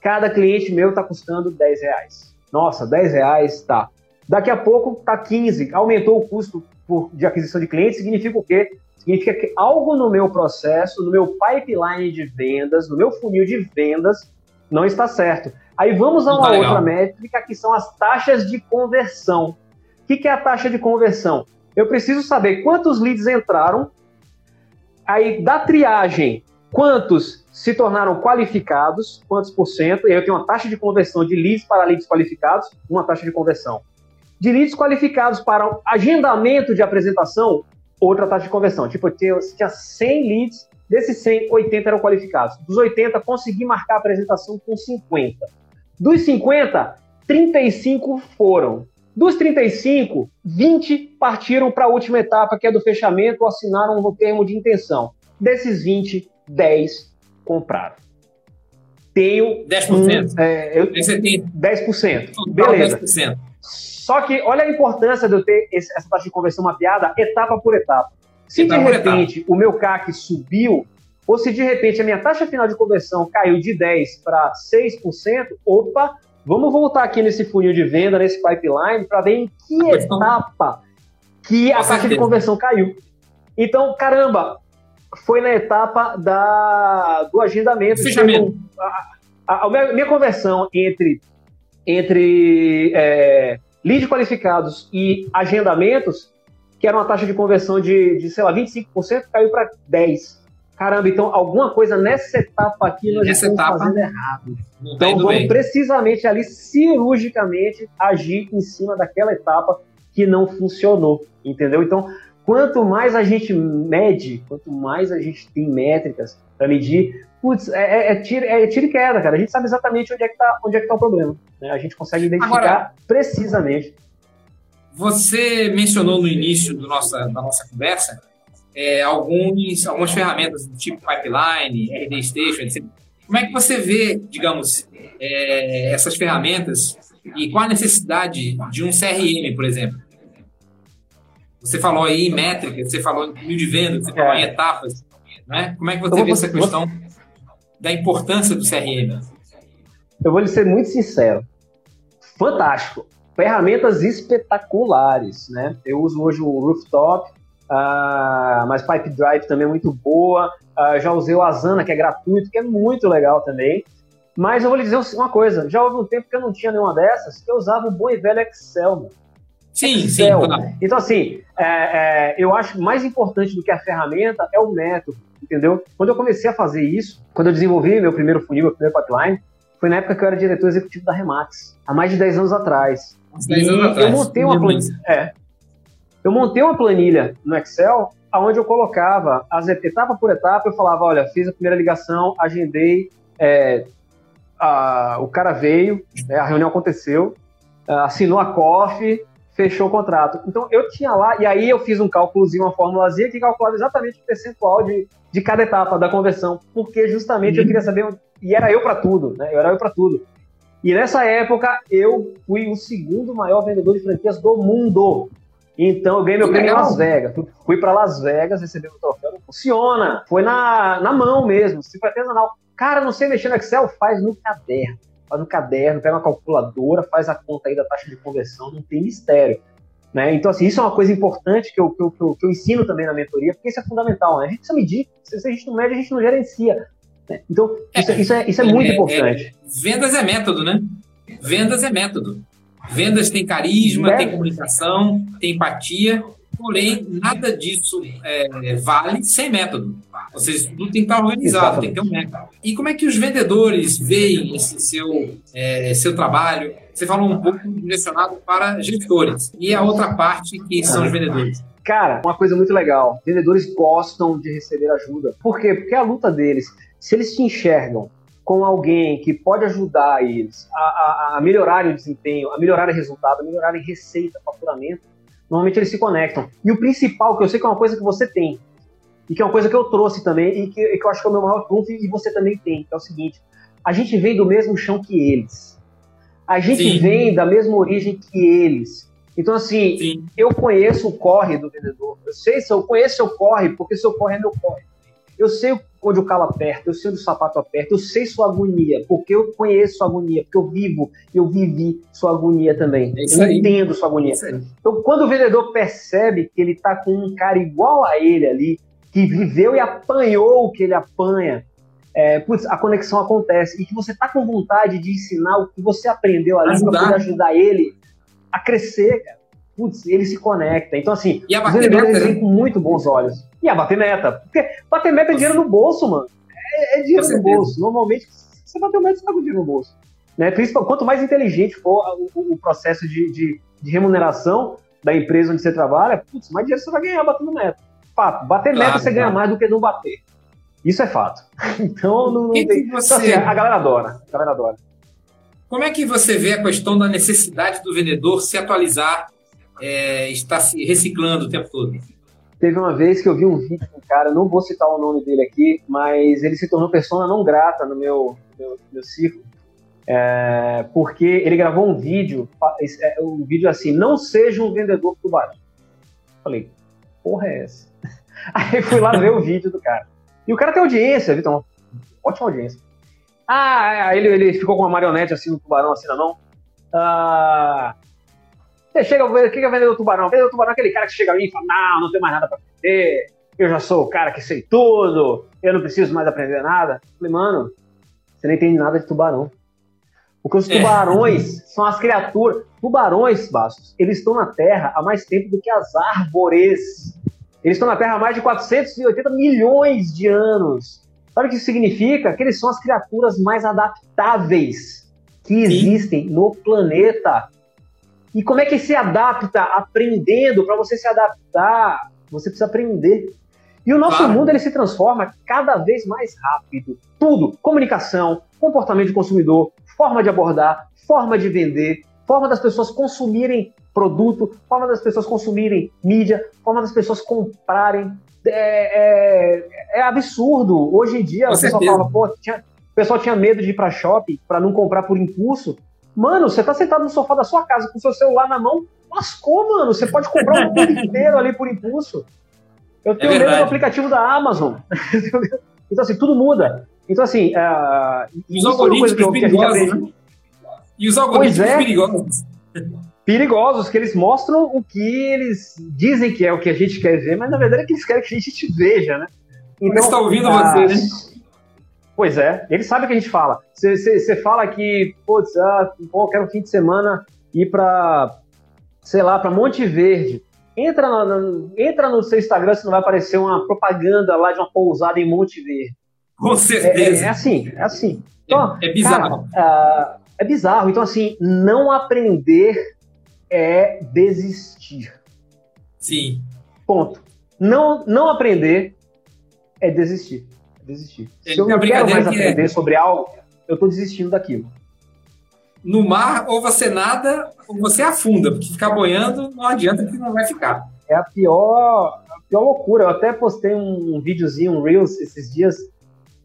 Cada cliente meu está custando 10 reais. Nossa, 10 reais, tá. Daqui a pouco está 15, aumentou o custo por, de aquisição de clientes, significa o quê? Significa que algo no meu processo, no meu pipeline de vendas, no meu funil de vendas, não está certo. Aí vamos a uma tá outra métrica que são as taxas de conversão. O que, que é a taxa de conversão? Eu preciso saber quantos leads entraram, aí da triagem, quantos se tornaram qualificados, quantos por cento, e aí eu tenho uma taxa de conversão de leads para leads qualificados, uma taxa de conversão de leads qualificados para agendamento de apresentação, outra taxa de conversão. Tipo, eu tinha 100 leads, desses 100, 80 eram qualificados. Dos 80, consegui marcar a apresentação com 50. Dos 50, 35 foram. Dos 35, 20 partiram para a última etapa, que é do fechamento, ou assinaram um termo de intenção. Desses 20, 10 compraram. Tenho. 10%? Um, é, eu, 10%. Beleza. 10%. Só que olha a importância de eu ter esse, essa taxa de conversão mapeada etapa por etapa. Se etapa de repente etapa. o meu CAC subiu, ou se de repente a minha taxa final de conversão caiu de 10% para 6%, opa, vamos voltar aqui nesse funil de venda, nesse pipeline, para ver em que etapa que a taxa de conversão caiu. Então, caramba, foi na etapa da, do agendamento. Fechamento. A, a, a, minha, minha conversão entre, entre é, leads qualificados e agendamentos, que era uma taxa de conversão de, de sei lá, 25%, caiu para 10%. Caramba, então alguma coisa nessa etapa aqui nós nessa estamos fazendo errado. Então vamos bem. precisamente ali, cirurgicamente, agir em cima daquela etapa que não funcionou, entendeu? Então, quanto mais a gente mede, quanto mais a gente tem métricas para medir, putz, é, é, é, tiro, é tiro e queda, cara. A gente sabe exatamente onde é que está onde é que tá o problema. Né? A gente consegue identificar Agora, precisamente. Você mencionou no início do nossa, da nossa conversa é, alguns, algumas ferramentas do tipo pipeline, RD Station, etc. Como é que você vê, digamos, é, essas ferramentas e qual a necessidade de um CRM, por exemplo? Você falou aí em métrica, você falou em mil de vendas, você falou em etapas. Né? Como é que você vê essa questão da importância do CRM? Eu vou lhe ser muito sincero. Fantástico. Ferramentas espetaculares, né? Eu uso hoje o Rooftop, uh, mas Pipe Drive também é muito boa. Uh, já usei o Asana, que é gratuito, que é muito legal também. Mas eu vou lhe dizer uma coisa: já houve um tempo que eu não tinha nenhuma dessas, eu usava o bom e velho Excel. Mano. Sim, Excel. sim. Claro. Então, assim, é, é, eu acho mais importante do que a ferramenta é o método, entendeu? Quando eu comecei a fazer isso, quando eu desenvolvi meu primeiro funil, meu primeiro pipeline, foi na época que eu era diretor executivo da Remax, há mais de 10 anos atrás. 10 anos atrás. Eu montei uma planilha. É, eu montei uma planilha no Excel onde eu colocava as etapa por etapa, eu falava, olha, fiz a primeira ligação, agendei, é, a, o cara veio, né, a reunião aconteceu, assinou a COF, fechou o contrato. Então eu tinha lá, e aí eu fiz um cálculozinho, uma formulazinha que calculava exatamente o percentual de, de cada etapa da conversão, porque justamente uhum. eu queria saber, e era eu para tudo, né? Eu era eu para tudo. E nessa época eu fui o segundo maior vendedor de franquias do mundo. Então eu ganhei meu prêmio em Las Vegas. Fui para Las Vegas receber o troféu. Funciona. Foi na, na mão mesmo, se foi artesanal. Cara, não sei mexer no Excel? Faz no caderno. Faz no caderno, pega uma calculadora, faz a conta aí da taxa de conversão, não tem mistério. Né? Então, assim, isso é uma coisa importante que eu, que eu, que eu, que eu ensino também na mentoria, porque isso é fundamental. Né? A gente precisa medir. Se a gente não mede, a gente não gerencia. Né? Então, isso é, isso é, isso é muito é, importante. É, vendas é método, né? Vendas é método. Vendas tem carisma, tem comunicação, tem empatia, porém, nada disso é, vale sem método. Ou seja, tudo tem que estar organizado, tem que ter um método. E como é que os vendedores veem esse seu, é, seu trabalho? Você falou um pouco direcionado para gestores. E a outra parte que são os vendedores? Cara, uma coisa muito legal. Vendedores gostam de receber ajuda. Por quê? Porque é a luta deles. Se eles te enxergam com alguém que pode ajudar eles a, a, a melhorar o desempenho, a melhorar o resultado, a melhorar a receita, faturamento, normalmente eles se conectam. E o principal, que eu sei que é uma coisa que você tem, e que é uma coisa que eu trouxe também, e que, e que eu acho que é o meu maior trunfo, e você também tem, que é o seguinte: a gente vem do mesmo chão que eles. A gente Sim. vem da mesma origem que eles. Então, assim, Sim. eu conheço o corre do vendedor. Eu sei se eu conheço seu corre, porque seu corre é meu corre. Eu sei onde o calo aperta, eu sei onde o sapato aperta, eu sei sua agonia, porque eu conheço sua agonia, porque eu vivo, eu vivi sua agonia também. É eu aí. entendo sua agonia. É então, quando o vendedor percebe que ele está com um cara igual a ele ali, que viveu e apanhou o que ele apanha, é, putz, a conexão acontece e que você está com vontade de ensinar o que você aprendeu ali para poder ajudar ele a crescer, cara putz, ele se conecta. Então, assim, e os vendedores vêm né? com muito bons olhos. E a bater meta. Porque bater meta é dinheiro no bolso, mano. É, é dinheiro no bolso. Normalmente, você bater meta, você tá com dinheiro no bolso. Né? Principalmente, quanto mais inteligente for o, o processo de, de, de, remuneração da empresa onde você trabalha, putz, mais dinheiro você vai ganhar batendo meta. Fato. Bater claro, meta você ganha mais do que não bater. Isso é fato. Então, não, não tem. Você... Então, assim, a galera adora. A galera adora. Como é que você vê a questão da necessidade do vendedor se atualizar é, está se reciclando o tempo todo? Teve uma vez que eu vi um vídeo de um cara, não vou citar o nome dele aqui, mas ele se tornou persona não grata no meu, meu, meu é, porque ele gravou um vídeo, é, um vídeo assim, não seja um vendedor tubarão. Falei, porra é essa? Aí fui lá ver o vídeo do cara. E o cara tem audiência, Vitor, ótima audiência. Ah, ele, ele ficou com uma marionete assim no tubarão, assim na mão. Ah, você chega, o que é vendedor tubarão? O vendedor tubarão é aquele cara que chega ali e fala: Não, não tem mais nada para aprender, eu já sou o cara que sei tudo, eu não preciso mais aprender nada. Eu falei, mano, você não entende nada de tubarão. Porque os é. tubarões é. são as criaturas. Tubarões, Bastos, eles estão na Terra há mais tempo do que as árvores. Eles estão na Terra há mais de 480 milhões de anos. Sabe o que isso significa? Que eles são as criaturas mais adaptáveis que existem Sim. no planeta. E como é que se adapta? Aprendendo. Para você se adaptar, você precisa aprender. E o nosso Claro. mundo ele se transforma cada vez mais rápido. Tudo, comunicação, comportamento de consumidor, forma de abordar, forma de vender, forma das pessoas consumirem produto, forma das pessoas consumirem mídia, forma das pessoas comprarem. É, é- é absurdo. Hoje em dia, Com o pessoal certeza. fala, pô, tinha- o pessoal tinha medo de ir para shopping para não comprar por impulso. Mano, você tá sentado no sofá da sua casa com seu celular na mão, lascou, mano. Você pode comprar um mundo inteiro ali por impulso. Eu tenho medo verdade. do aplicativo da Amazon. então, assim, tudo muda. Então, assim, E os é algoritmos que, que a perigosos, aprende. né? E os algoritmos é. perigosos. perigosos, que eles mostram o que eles dizem que é o que a gente quer ver, mas na verdade é que eles querem que a gente veja, né? Eles estão tá ouvindo ah, você, né? Pois é, eles sabem o que a gente fala. Você- fala que, putz, ah, pô, quero um fim de semana ir pra, sei lá, pra Monte Verde. Entra no, entra no seu Instagram, se não vai aparecer uma propaganda lá de uma pousada em Monte Verde. Com É, é- certeza. é assim, é assim. Então, É, é bizarro. Cara, ah, é bizarro. Então, assim, não aprender é desistir. Sim. Ponto. Não, não aprender é desistir. É desistir. É, Se eu não quero mais é- aprender sobre algo, eu tô desistindo daquilo. No mar, ou você nada, ou você afunda, porque ficar boiando não adianta que não vai ficar. É a pior, a pior loucura. Eu até postei um, videozinho, um Reels, esses dias,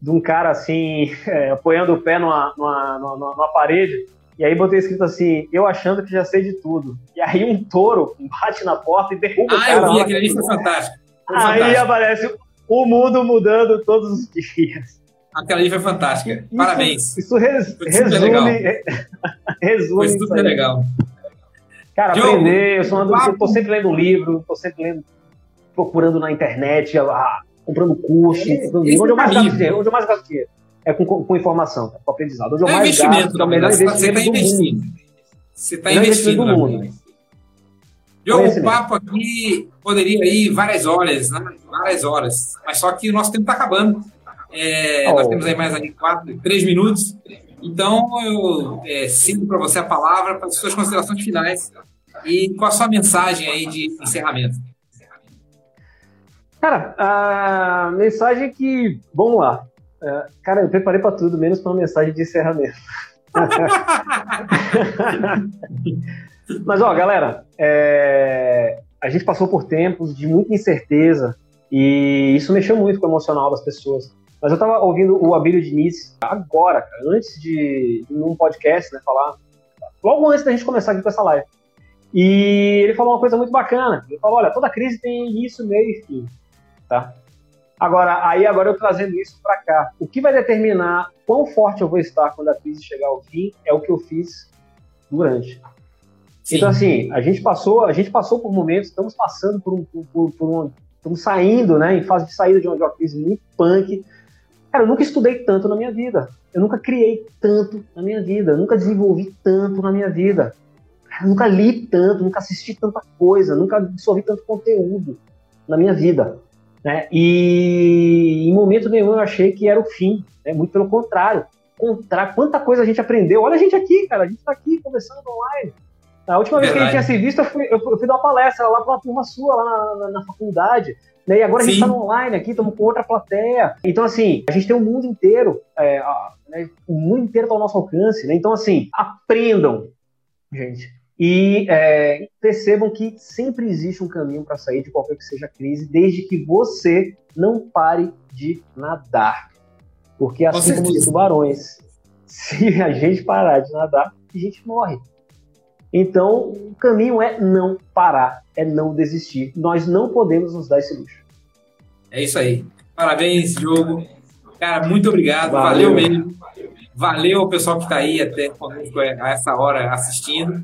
de um cara assim, é, apoiando o pé numa, numa, numa, numa parede. E aí botei escrito assim, eu achando que já sei de tudo. E aí um touro bate na porta e derruba o Ah, cara. eu vi, aquele ali foi fantástico. Foi Aí fantástico. aparece o mundo mudando todos os dias. Aquela ali foi fantástica. Isso- Parabéns. Isso res- super legal. resume. resume Foi super legal. Cara, Diogo, aprender, eu, sou uma- eu tô sempre lendo livro, tô sempre lendo, procurando na internet, ah, comprando curso. É, comprando esse livro. onde eu mais caminho. gasto dinheiro, onde eu mais gasto dinheiro. É com, com informação, é com aprendizado. Onde eu É mais investimento, gasto, é o melhor verdade. Você está investimento do mundo. investindo. Você está investindo. investimento do mundo. Diogo, o papo aqui poderia ir várias horas, né? Várias horas. Mas só que o nosso tempo está acabando. É, Oh. Nós temos aí mais aí quatro, três minutos. Então, eu é, sigo para você a palavra para as suas considerações finais e com a sua mensagem aí de encerramento. Cara, a mensagem é que. Vamos lá. É, cara, eu preparei pra tudo, menos pra uma mensagem de encerramento. Mas, ó, galera, é, a gente passou por tempos de muita incerteza e isso mexeu muito com o emocional das pessoas. Mas eu tava ouvindo o Abílio Diniz agora, cara, antes de, num podcast, né, falar, logo antes da gente começar aqui com essa live. E ele falou uma coisa muito bacana. Ele falou: olha, toda crise tem início, meio e fim tá? Agora, aí agora eu trazendo isso para cá, o que vai determinar quão forte eu vou estar quando a crise chegar ao fim é o que eu fiz durante. Sim. Então assim, a gente passou, a gente passou por momentos, estamos passando por um, por, por, um, estamos saindo, né, em fase de saída de uma, de uma crise muito punk. Cara, eu nunca estudei tanto na minha vida, eu nunca criei tanto na minha vida, eu nunca desenvolvi tanto na minha vida. Eu nunca li tanto, nunca assisti tanta coisa, nunca absorvi tanto conteúdo na minha vida. Né? E em momento nenhum eu achei que era o fim, né? muito pelo contrário. Contra... Quanta coisa a gente aprendeu. Olha a gente aqui, cara, a gente está aqui conversando online. A última vez que a gente tinha se visto, eu fui, eu fui- dar uma palestra lá para uma turma sua, lá na, na- faculdade. Né? E agora a gente Sim. está online aqui, estamos com outra plateia. Então, assim, a gente tem o mundo inteiro, é, a- né? o mundo inteiro está ao nosso alcance. Né? Então, assim, aprendam, gente. E é, percebam que sempre existe um caminho para sair de qualquer que seja a crise, desde que você não pare de nadar. Porque Com assim como os tubarões, se a gente parar de nadar, a gente morre. Então, o caminho é não parar, é não desistir. Nós não podemos nos dar esse luxo. É isso aí. Parabéns, Diogo. Cara, muito obrigado. Valeu. Valeu, mesmo. Valeu ao pessoal que está aí até conosco a essa hora assistindo.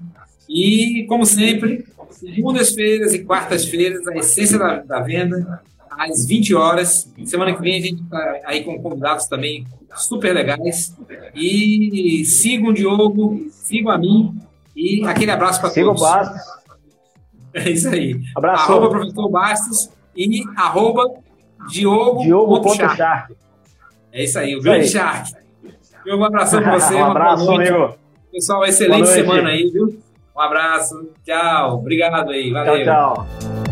E, como sempre, segundas-feiras e quartas-feiras, a essência da, da venda, às 20 horas. Semana que vem a gente está aí com convidados também super legais. E sigam o Diogo, sigam a mim. E aquele abraço para Siga o todos. Bastos. É isso aí. Abraço. Arroba professor Bastos e arroba Diogo. Diogo ponto Ponto Sharp. Sharp. É isso aí, o grande. Shark. Diogo, um abração para você. um abraço, amigo. Pessoal, uma excelente semana aí, viu? Um abraço, tchau, obrigado aí, valeu. Tchau, tchau.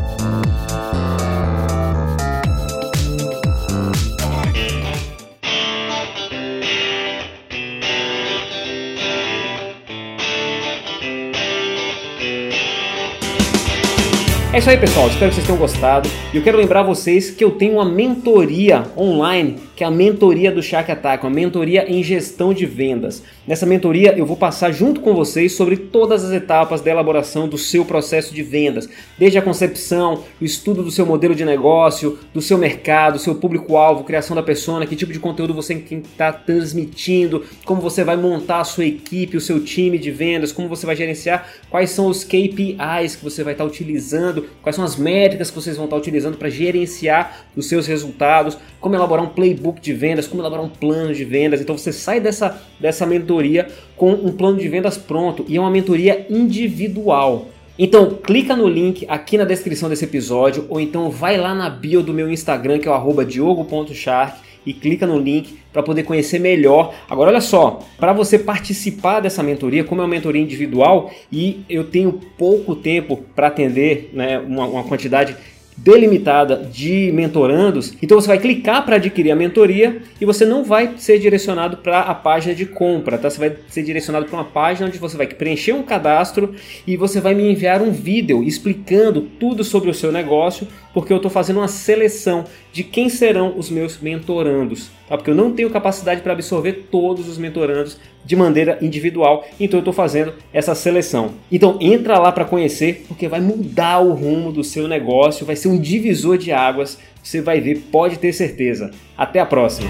É isso aí, pessoal. Espero que vocês tenham gostado. E eu quero lembrar vocês que eu tenho uma mentoria online, que é a mentoria do Shark Attack, uma mentoria em gestão de vendas. Nessa mentoria eu vou passar junto com vocês sobre todas as etapas da elaboração do seu processo de vendas, desde a concepção, o estudo do seu modelo de negócio, do seu mercado, seu público-alvo, criação da persona, que tipo de conteúdo você está transmitindo, como você vai montar a sua equipe, o seu time de vendas, como você vai gerenciar, quais são os KPIs que você vai estar utilizando quais são as métricas que vocês vão estar utilizando para gerenciar os seus resultados, como elaborar um playbook de vendas, como elaborar um plano de vendas. Então você sai dessa, dessa mentoria com um plano de vendas pronto e é uma mentoria individual. Então clica no link aqui na descrição desse episódio ou então vai lá na bio do meu Instagram que é o diogo.shark e clica no link para poder conhecer melhor. Agora olha só, para você participar dessa mentoria, como é uma mentoria individual e eu tenho pouco tempo para atender né, uma, uma quantidade delimitada de mentorandos, então você vai clicar para adquirir a mentoria e você não vai ser direcionado para a página de compra, tá? Você vai ser direcionado para uma página onde você vai preencher um cadastro e você vai me enviar um vídeo explicando tudo sobre o seu negócio, porque eu estou fazendo uma seleção de quem serão os meus mentorandos, tá? Porque eu não tenho capacidade para absorver todos os mentorandos de maneira individual, então eu estou fazendo essa seleção. Então entra lá para conhecer, porque vai mudar o rumo do seu negócio, vai ser um divisor de águas. Você vai ver, pode ter certeza. Até a próxima.